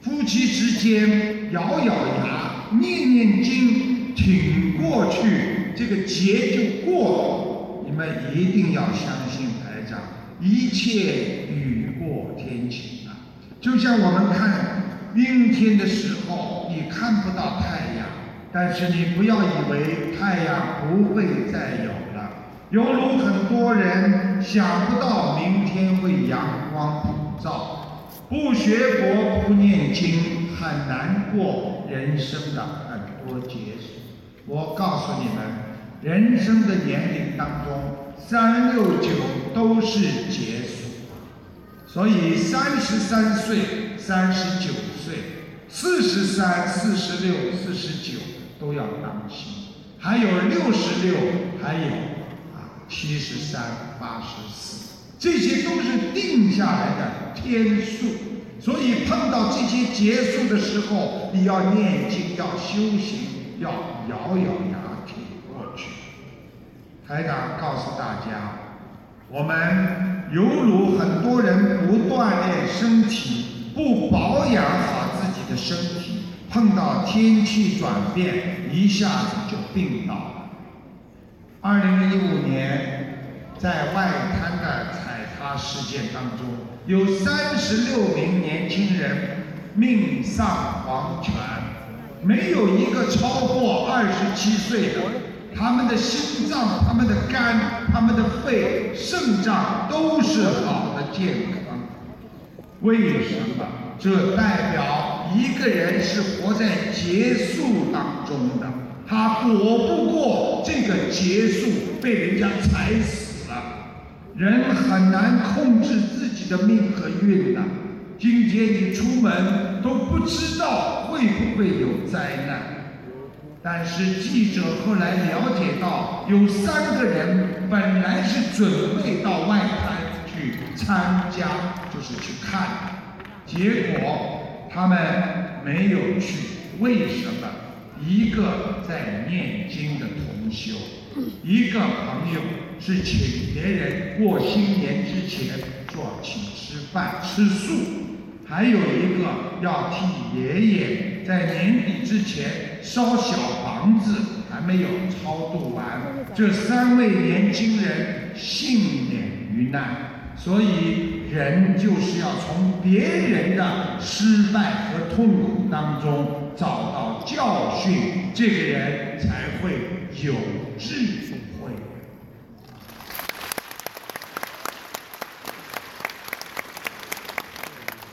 夫妻之间咬咬牙、念念经，挺过去，这个劫就过了。你们一定要相信台长，一切雨过天晴啊！就像我们看阴天的时候，你看不到太阳，但是你不要以为太阳不会再有。犹如很多人想不到明天会阳光普照，不学佛不念经，很难过人生的很多劫数。我告诉你们，人生的年龄当中，三六九都是劫数，所以三十三岁、三十九岁、四十三、四十六、四十九都要当心，还有六十六，还有。七十三、八十四，这些都是定下来的天数，所以碰到这些结束的时候，你要念经，要修行，要咬咬牙挺过去。台长告诉大家，我们犹如很多人不锻炼身体，不保养好自己的身体，碰到天气转变，一下子就病倒了。二零一五年，在外滩的踩踏事件当中，有三十六名年轻人命丧黄泉，没有一个超过二十七岁的。他们的心脏、他们的肝、他们的肺、肾脏都是好的健康。为什么？这代表一个人是活在结束当中的，他躲不过这个结束，被人家踩死了。人很难控制自己的命和运的。今天你出门都不知道会不会有灾难。但是记者后来了解到，有三个人本来是准备到外滩去参加，就是去看，结果他们没有去。为什么？一个在念经的同修，一个朋友是请别人过新年之前做请吃饭吃素，还有一个要替爷爷在年底之前。烧小房子还没有超度完，这三位年轻人幸免于难，所以人就是要从别人的失败和痛苦当中找到教训，这个人才会有智慧。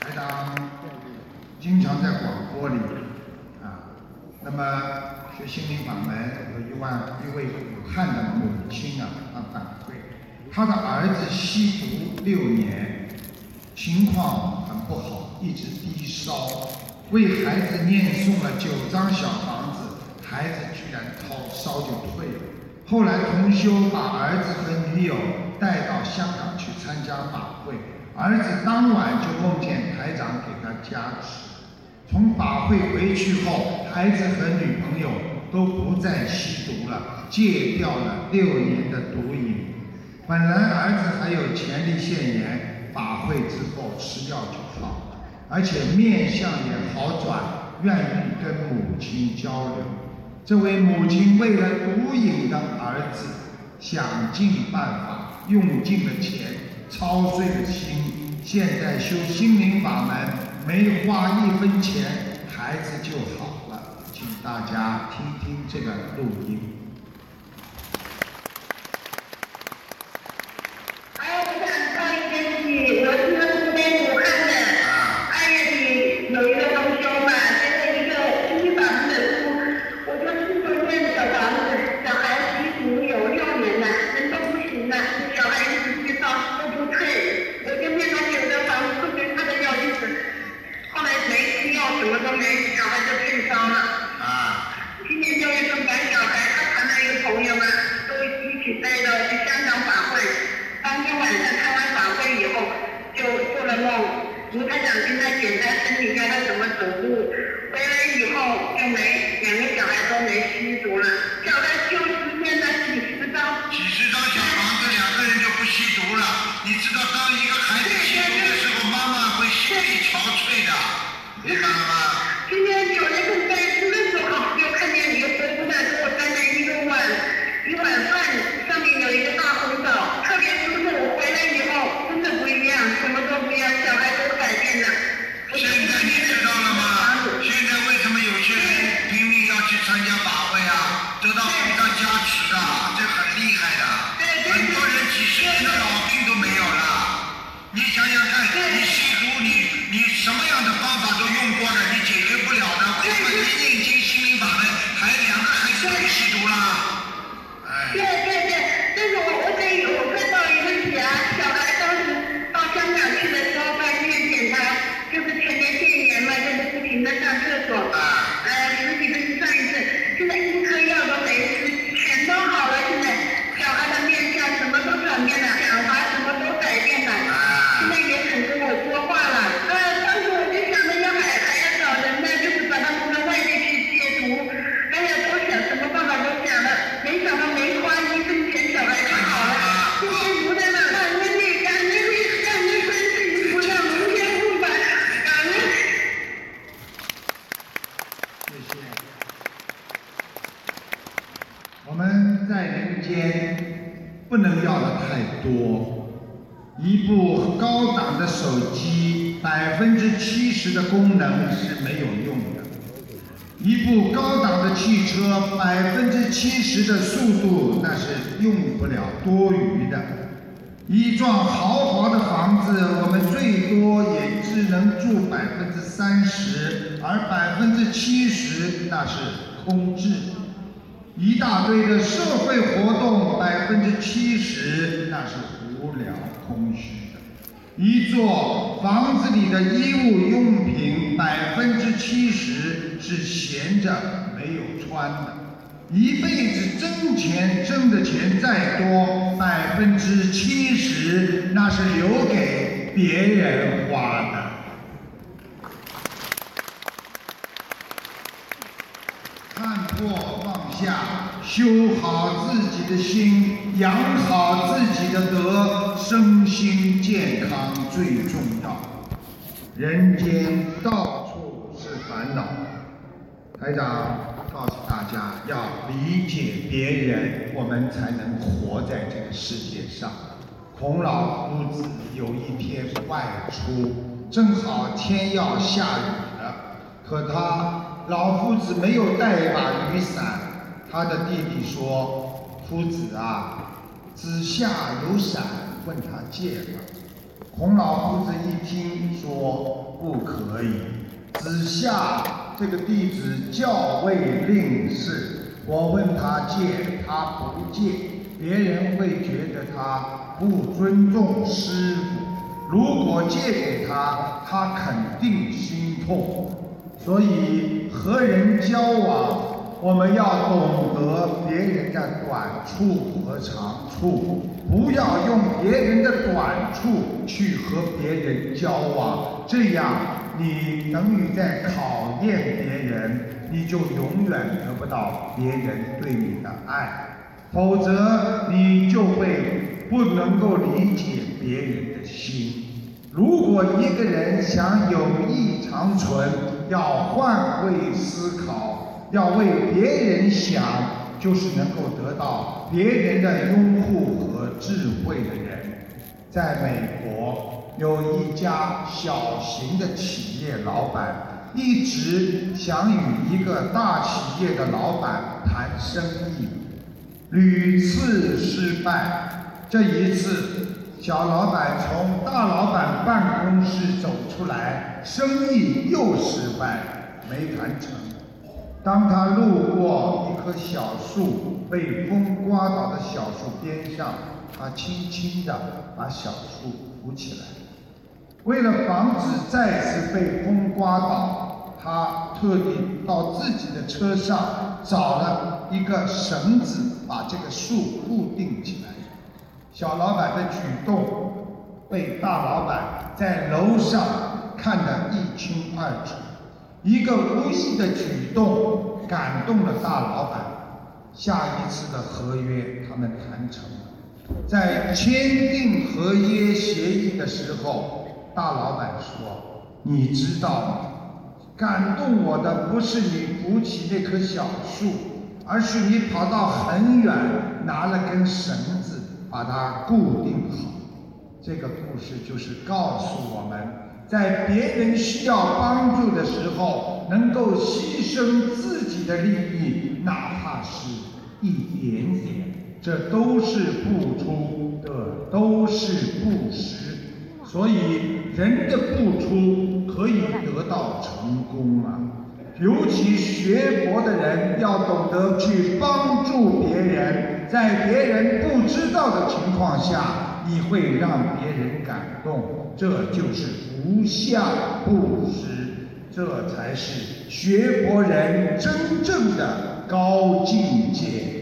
台长经常在广播里啊。那么学心灵法门有一万一位武汉的母亲啊，她反馈，她的儿子吸毒六年，情况很不好，一直低烧，为孩子念诵了九张小房子，孩子居然烧烧就退了。后来同修把儿子和女友带到香港去参加法会，儿子当晚就梦见台长给他加持。从法会回去后，孩子和女朋友都不再吸毒了，戒掉了六年的毒瘾。本来儿子还有前列腺炎，法会之后吃药就，而且面相也好转，愿意跟母亲交流。这位母亲为了毒瘾的儿子，想尽办法，用尽了钱，操碎了心，现在修心灵法门。没花一分钱，孩子就好了。请大家听听这个录音。在人间不能要的太多。一部高档的手机，百分之七十的功能是没有用的；一部高档的汽车，百分之七十的速度那是用不了多余的；一幢豪华的房子，我们最多也只能住百分之三十，而百分之七十那是空置的。一大堆的社会活动，百分之七十那是无聊。空虚的，一座房子里的衣物用品百分之七十是闲着没有穿的，一辈子挣钱挣的钱再多，百分之七十那是留给别人花的。看破放下。修好自己的心，养好自己的德，身心健康最重要。人间到处是烦恼，台长告诉大家要理解别人，我们才能活在这个世界上。孔老夫子有一天外出，正好天要下雨了，可他老夫子没有带一把雨伞。他的弟弟说：“夫子啊，子夏有伞，问他借吧。”孔老夫子一听说不可以，子夏这个弟子教位令事，我问他借，他不借，别人会觉得他不尊重师傅。如果借给他，他肯定心痛。所以和人交往。我们要懂得别人的短处和长处，不要用别人的短处去和别人交往，这样你等于在考验别人，你就永远得不到别人对你的爱，否则你就会不能够理解别人的心。如果一个人想友谊长存，要换位思考。要为别人想，就是能够得到别人的拥护和智慧的人。在美国，有一家小型的企业老板，一直想与一个大企业的老板谈生意，屡次失败。这一次，小老板从大老板办公室走出来，生意又失败，没谈成。当他路过一棵小树被风刮倒的小树边上，他轻轻地把小树扶起来。为了防止再次被风刮倒，他特地到自己的车上找了一个绳子，把这个树固定起来。小老板的举动被大老板在楼上看得一清二楚。一个无意的举动感动了大老板，下一次的合约他们谈成了。在签订合约协议的时候，大老板说：“你知道？感动我的不是你扶起那棵小树，而是你跑到很远拿了根绳子把它固定好。”这个故事就是告诉我们。在别人需要帮助的时候，能够牺牲自己的利益，哪怕是一点点，这都是付出的，都是布施。所以，人的付出可以得到成功啊！尤其学佛的人要懂得去帮助别人，在别人不知道的情况下，你会让别人感动，这就是。无相布施，这才是学佛人真正的高境界。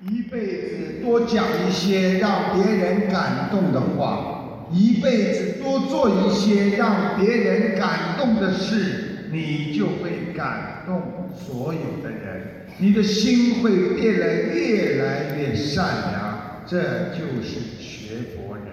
一辈子多讲一些让别人感动的话，一辈子多做一些让别人感动的事，你就会感动所有的人。你的心会变得越来越善良，这就是学佛人。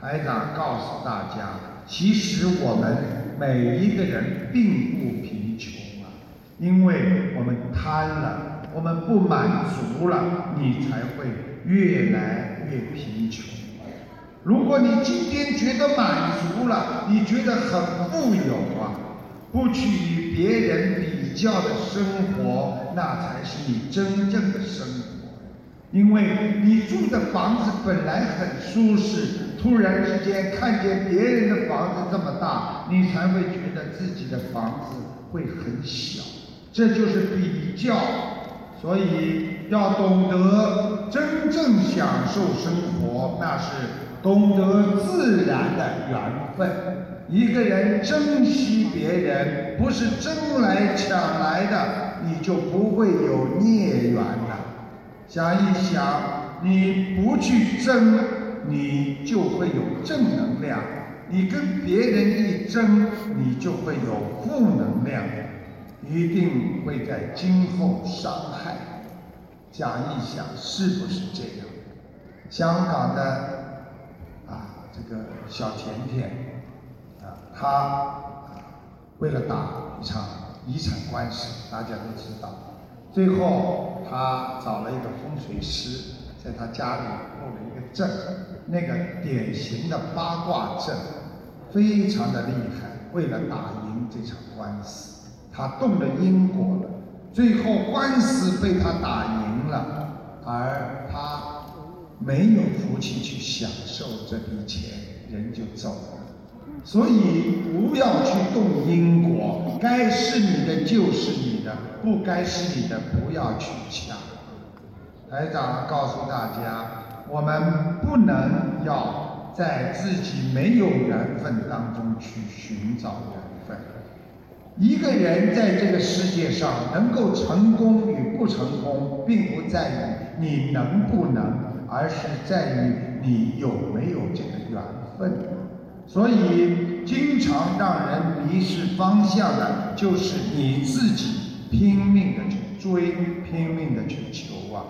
台长告诉大家，其实我们每一个人并不贫穷啊，因为我们贪了，我们不满足了，你才会越来越贫穷。如果你今天觉得满足了，你觉得很富有啊，不去与别人比比较的生活，那才是你真正的生活。因为你住的房子本来很舒适，突然之间看见别人的房子这么大，你才会觉得自己的房子会很小。这就是比较，所以要懂得真正享受生活，那是懂得自然的缘分。一个人珍惜别人，不是争来抢来的，你就不会有孽缘了。想一想，你不去争，你就会有正能量；你跟别人一争，你就会有负能量。一定会在今后伤害。想一想，是不是这样？香港的啊，这个小甜甜他，为了打一场遗产官司，大家都知道，最后他找了一个风水师，在他家里布了一个阵，那个典型的八卦阵，非常的厉害，为了打赢这场官司。他动了因果了，最后官司被他打赢了，而他没有福气去享受这笔钱，人就走了。所以不要去动因果，该是你的就是你的，不该是你的不要去抢。台长告诉大家，我们不能要在自己没有缘分当中去寻找缘分。一个人在这个世界上能够成功与不成功，并不在于你能不能，而是在于你有没有这个缘分。所以，经常让人迷失方向的，就是你自己拼命的去追，拼命的去求啊！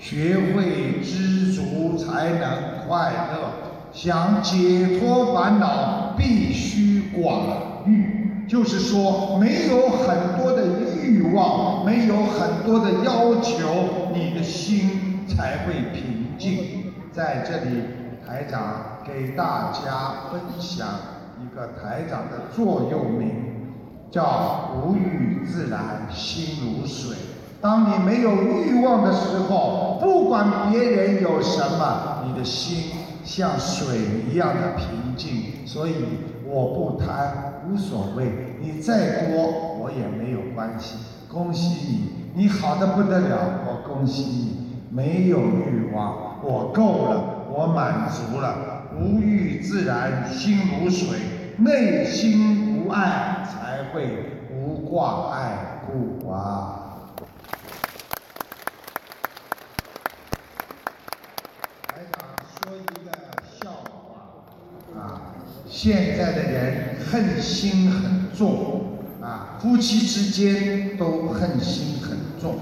学会知足才能快乐，想解脱烦恼，必须广域。就是说，没有很多的欲望，没有很多的要求，你的心才会平静。在这里，台长给大家分享一个台长的座右铭，叫“无欲自然心如水”。当你没有欲望的时候，不管别人有什么，你的心像水一样的平静。所以，我不贪。无所谓，你再多我也没有关系。恭喜你，你好的不得了，我恭喜你。没有欲望，我够了，我满足了。无欲自然心如水，内心无爱才会无挂碍故啊啊。现在的人恨心很重啊，夫妻之间都恨心很重。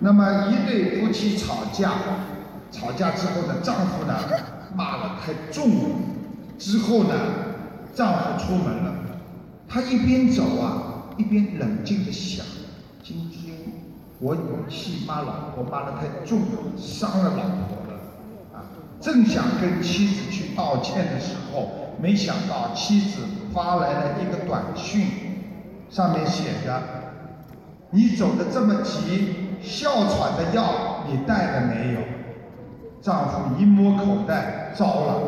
那么一对夫妻吵架，吵架之后的，丈夫呢太重了，之后呢，丈夫出门了，他一边走啊，一边冷静的想：今天我语气骂老婆骂的太重了，伤了老婆了啊。正想跟妻子去道歉的时候。没想到妻子发来了一个短讯，上面写着：“你走的这么急，哮喘的药你带了没有？”丈夫一摸口袋，糟了，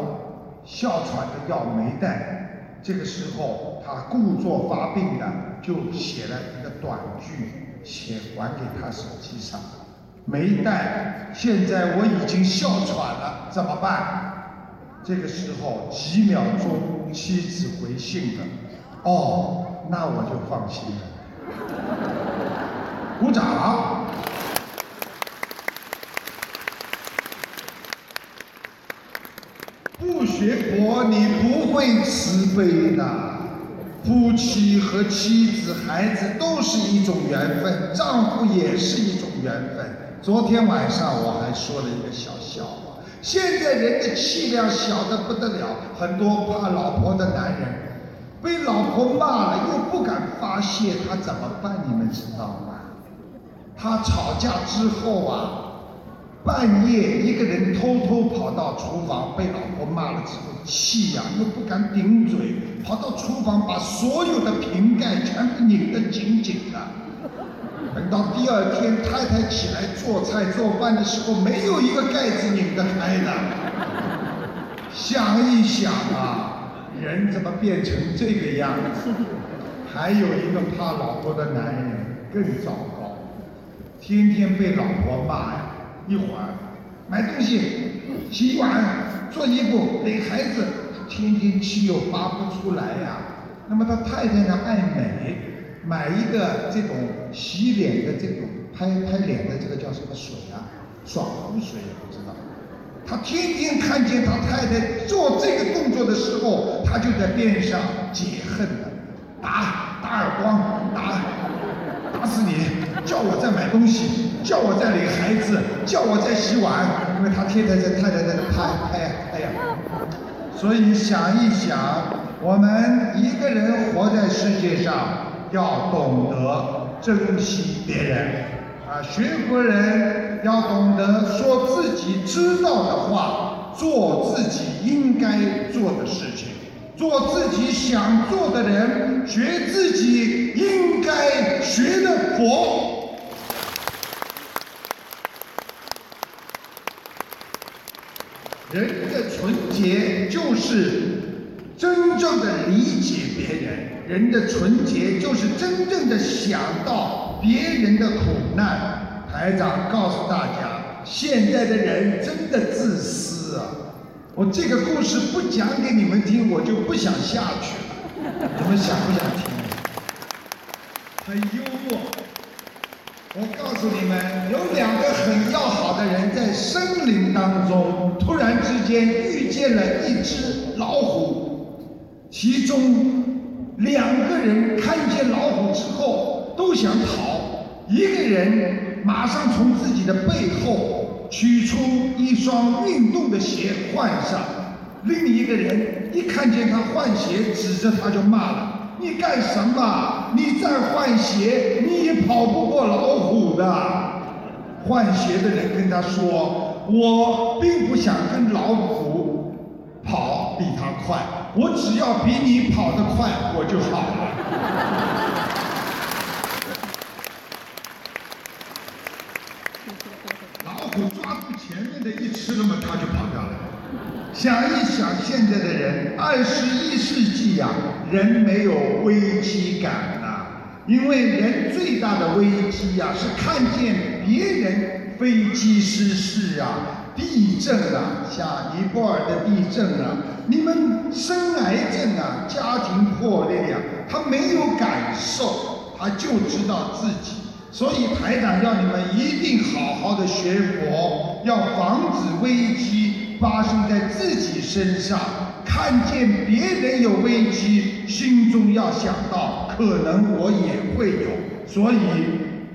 哮喘的药没带。这个时候他故作发病的就写了一个短句，写还给他手机上，没带。现在我已经哮喘了，怎么办？这个时候，几秒钟，妻子回信了。哦，那我就放心了。鼓掌。不学佛，你不会慈悲的。夫妻和妻子、孩子都是一种缘分，丈夫也是一种缘分。昨天晚上我还说了一个小笑话。现在人的气量小的不得了，很多怕老婆的男人被老婆骂了又不敢发泄，他怎么办？你们知道吗？他吵架之后啊，半夜一个人偷偷跑到厨房，被老婆骂了之后，气呀、又不敢顶嘴，跑到厨房把所有的瓶盖全部拧得紧紧的。等到第二天太太起来做菜做饭的时候，没有一个盖子拧得开的。想一想啊，人怎么变成这个样子？还有一个怕老婆的男人更糟糕，天天被老婆骂呀，一会儿买东西、洗碗、做衣服、领孩子，天天气又发不出来呀。那么他太太呢爱美，买一个这种洗脸的这种拍拍脸的这个叫什么水啊？爽肤水也不知道。他天天看见他太太做这个动作的时候，他就在边上解恨了，打打耳光，打打死你，叫我再买东西，叫我再领孩子，叫我再洗碗，因为他天天在太太在那拍拍拍呀。所以想一想，我们一个人活在世界上，要懂得珍惜别人。啊，学佛人要懂得说自己知道的话，做自己应该做的事情，做自己想做的人，学自己应该学的佛。人的纯洁就是真正的理解别人，人的纯洁就是真正的想到别人的苦难。台长告诉大家，现在的人真的自私啊！我这个故事不讲给你们听，我就不想下去了。你们想不想听？很幽默。我告诉你们，有两个很要好的人在森林当中，突然之间遇见了一只老虎，其中两个人看见老虎之后都想逃，一个人马上从自己的背后取出一双运动的鞋换上，另一个人一看见他换鞋，指着他就骂了。你干什么？你再换鞋，你也跑不过老虎的。换鞋的人跟他说：“我并不想跟老虎跑比他快，我只要比你跑得快，我就好了。” (laughs) 老虎抓住前面的一吃了嘛，他就跑掉了。想一想，现在的人，二十一世纪呀、人没有危机感、因为人最大的危机呀、是看见别人飞机失事啊、地震啊，像尼泊尔的地震啊，你们生癌症啊、家庭破裂呀、他没有感受，他就知道自己。所以台长要你们一定好好的学佛，要防止危机发生在自己身上。看见别人有危机，心中要想到，可能我也会有。所以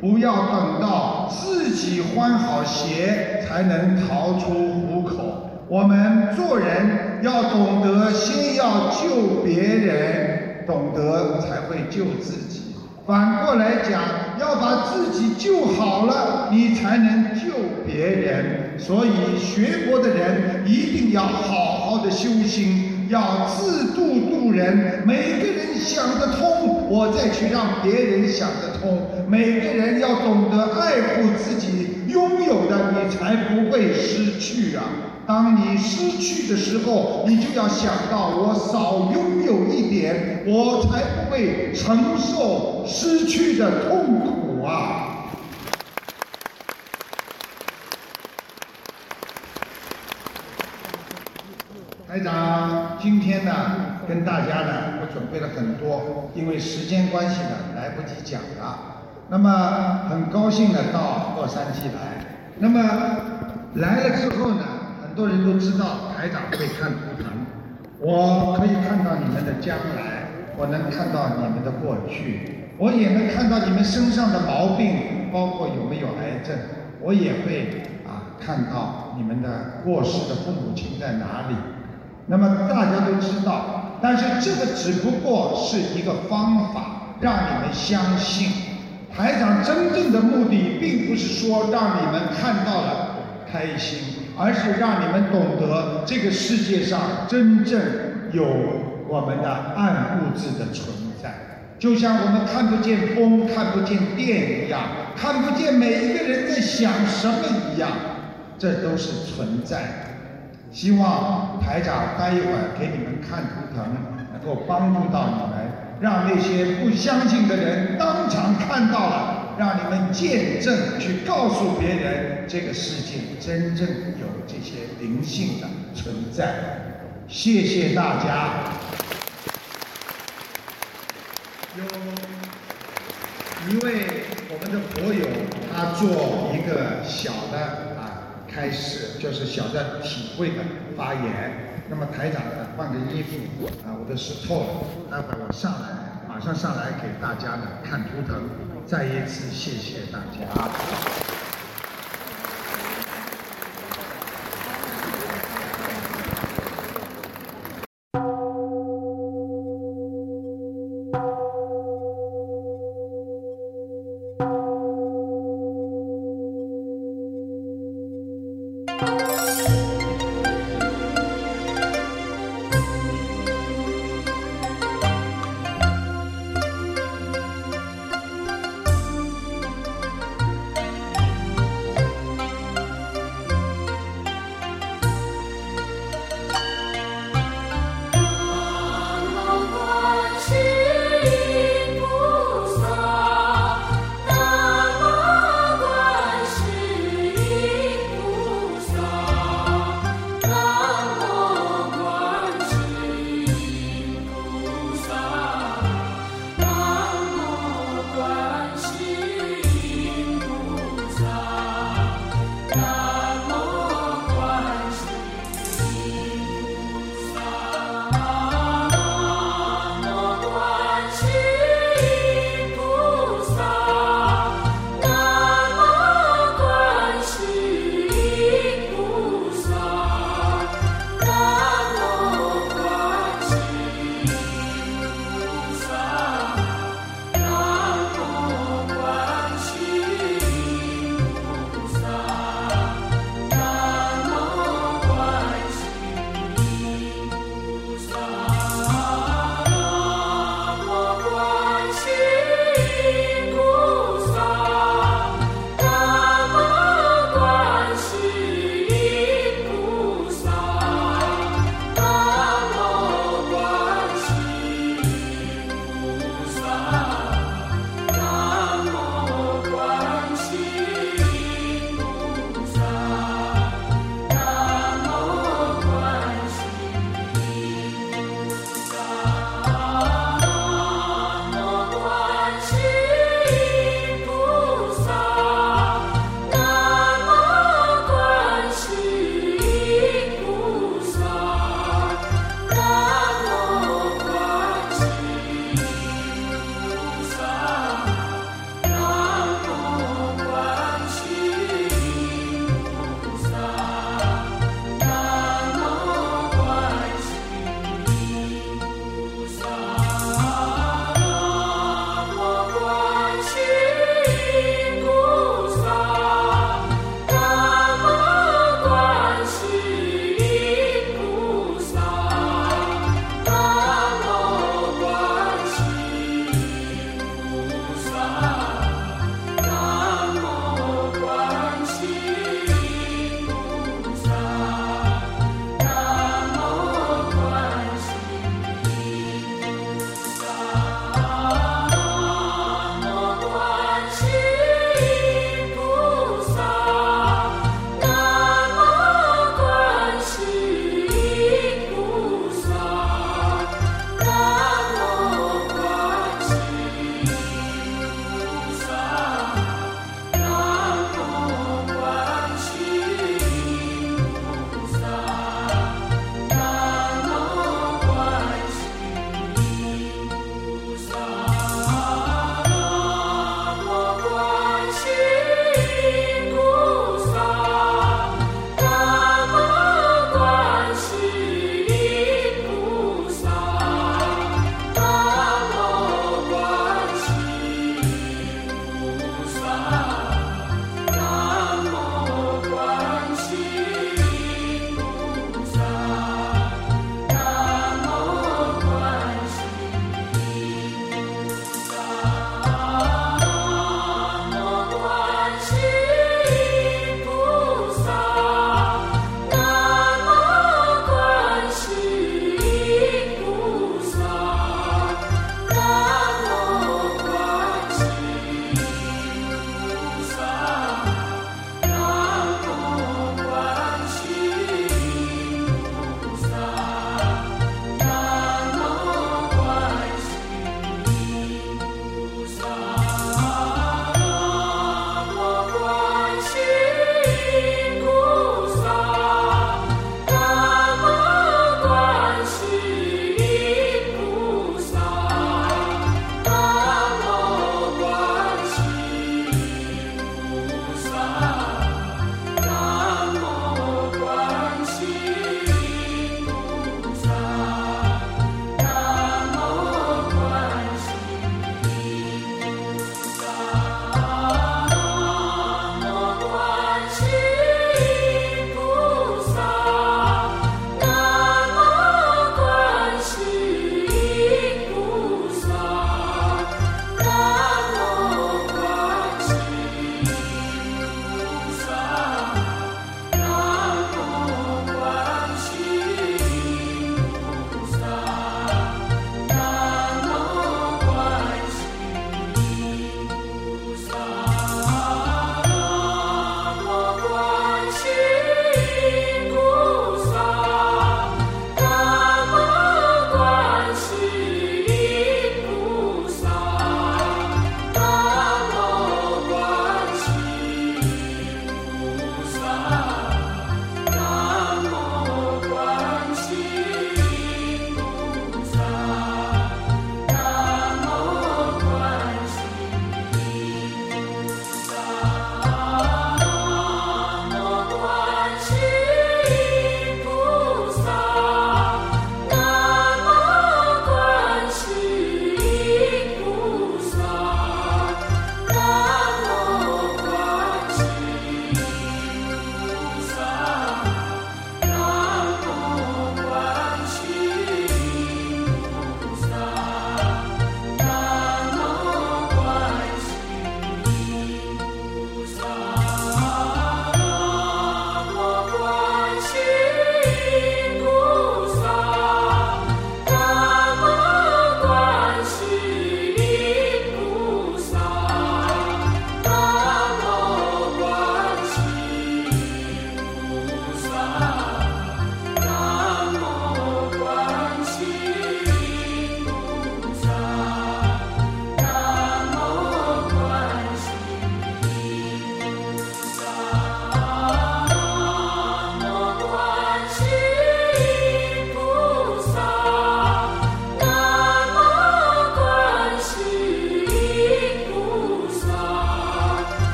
不要等到自己换好鞋才能逃出虎口。我们做人要懂得，先要救别人，懂得才会救自己。反过来讲，要把自己救好了，你才能救别人。所以学佛的人一定要好好的修心，要自度度人。每个人想得通，我再去让别人想得通。每个人要懂得爱护自己拥有的，你才不会失去啊。当你失去的时候，你就要想到我少拥有一点，我才不会承受失去的痛苦啊！台长，今天呢，跟大家呢，我准备了很多，因为时间关系呢，来不及讲了。那么很高兴的到洛杉矶来。那么来了之后呢，很多人都知道台长会看图腾，我可以看到你们的将来，我能看到你们的过去，我也能看到你们身上的毛病，包括有没有癌症，我也会啊看到你们的过世的父母亲在哪里。那么大家都知道，但是这个只不过是一个方法，让你们相信。台长真正的目的，并不是说让你们看到了开心，而是让你们懂得这个世界上真正有我们的暗物质的存在。就像我们看不见风、看不见电一样，看不见每一个人在想什么一样，这都是存在。希望台长待一会儿给你们看图腾，能够帮助到你们，让那些不相信的人当场看到了，让你们见证，去告诉别人，这个世界真正有这些灵性的存在。谢谢大家。有一位我们的佛友，他做一个小的开始，就是小的体会的发言。那么台长呢，换个衣服啊，我的湿透了，待会我上来，马上上来给大家呢看图腾。再一次谢谢大家。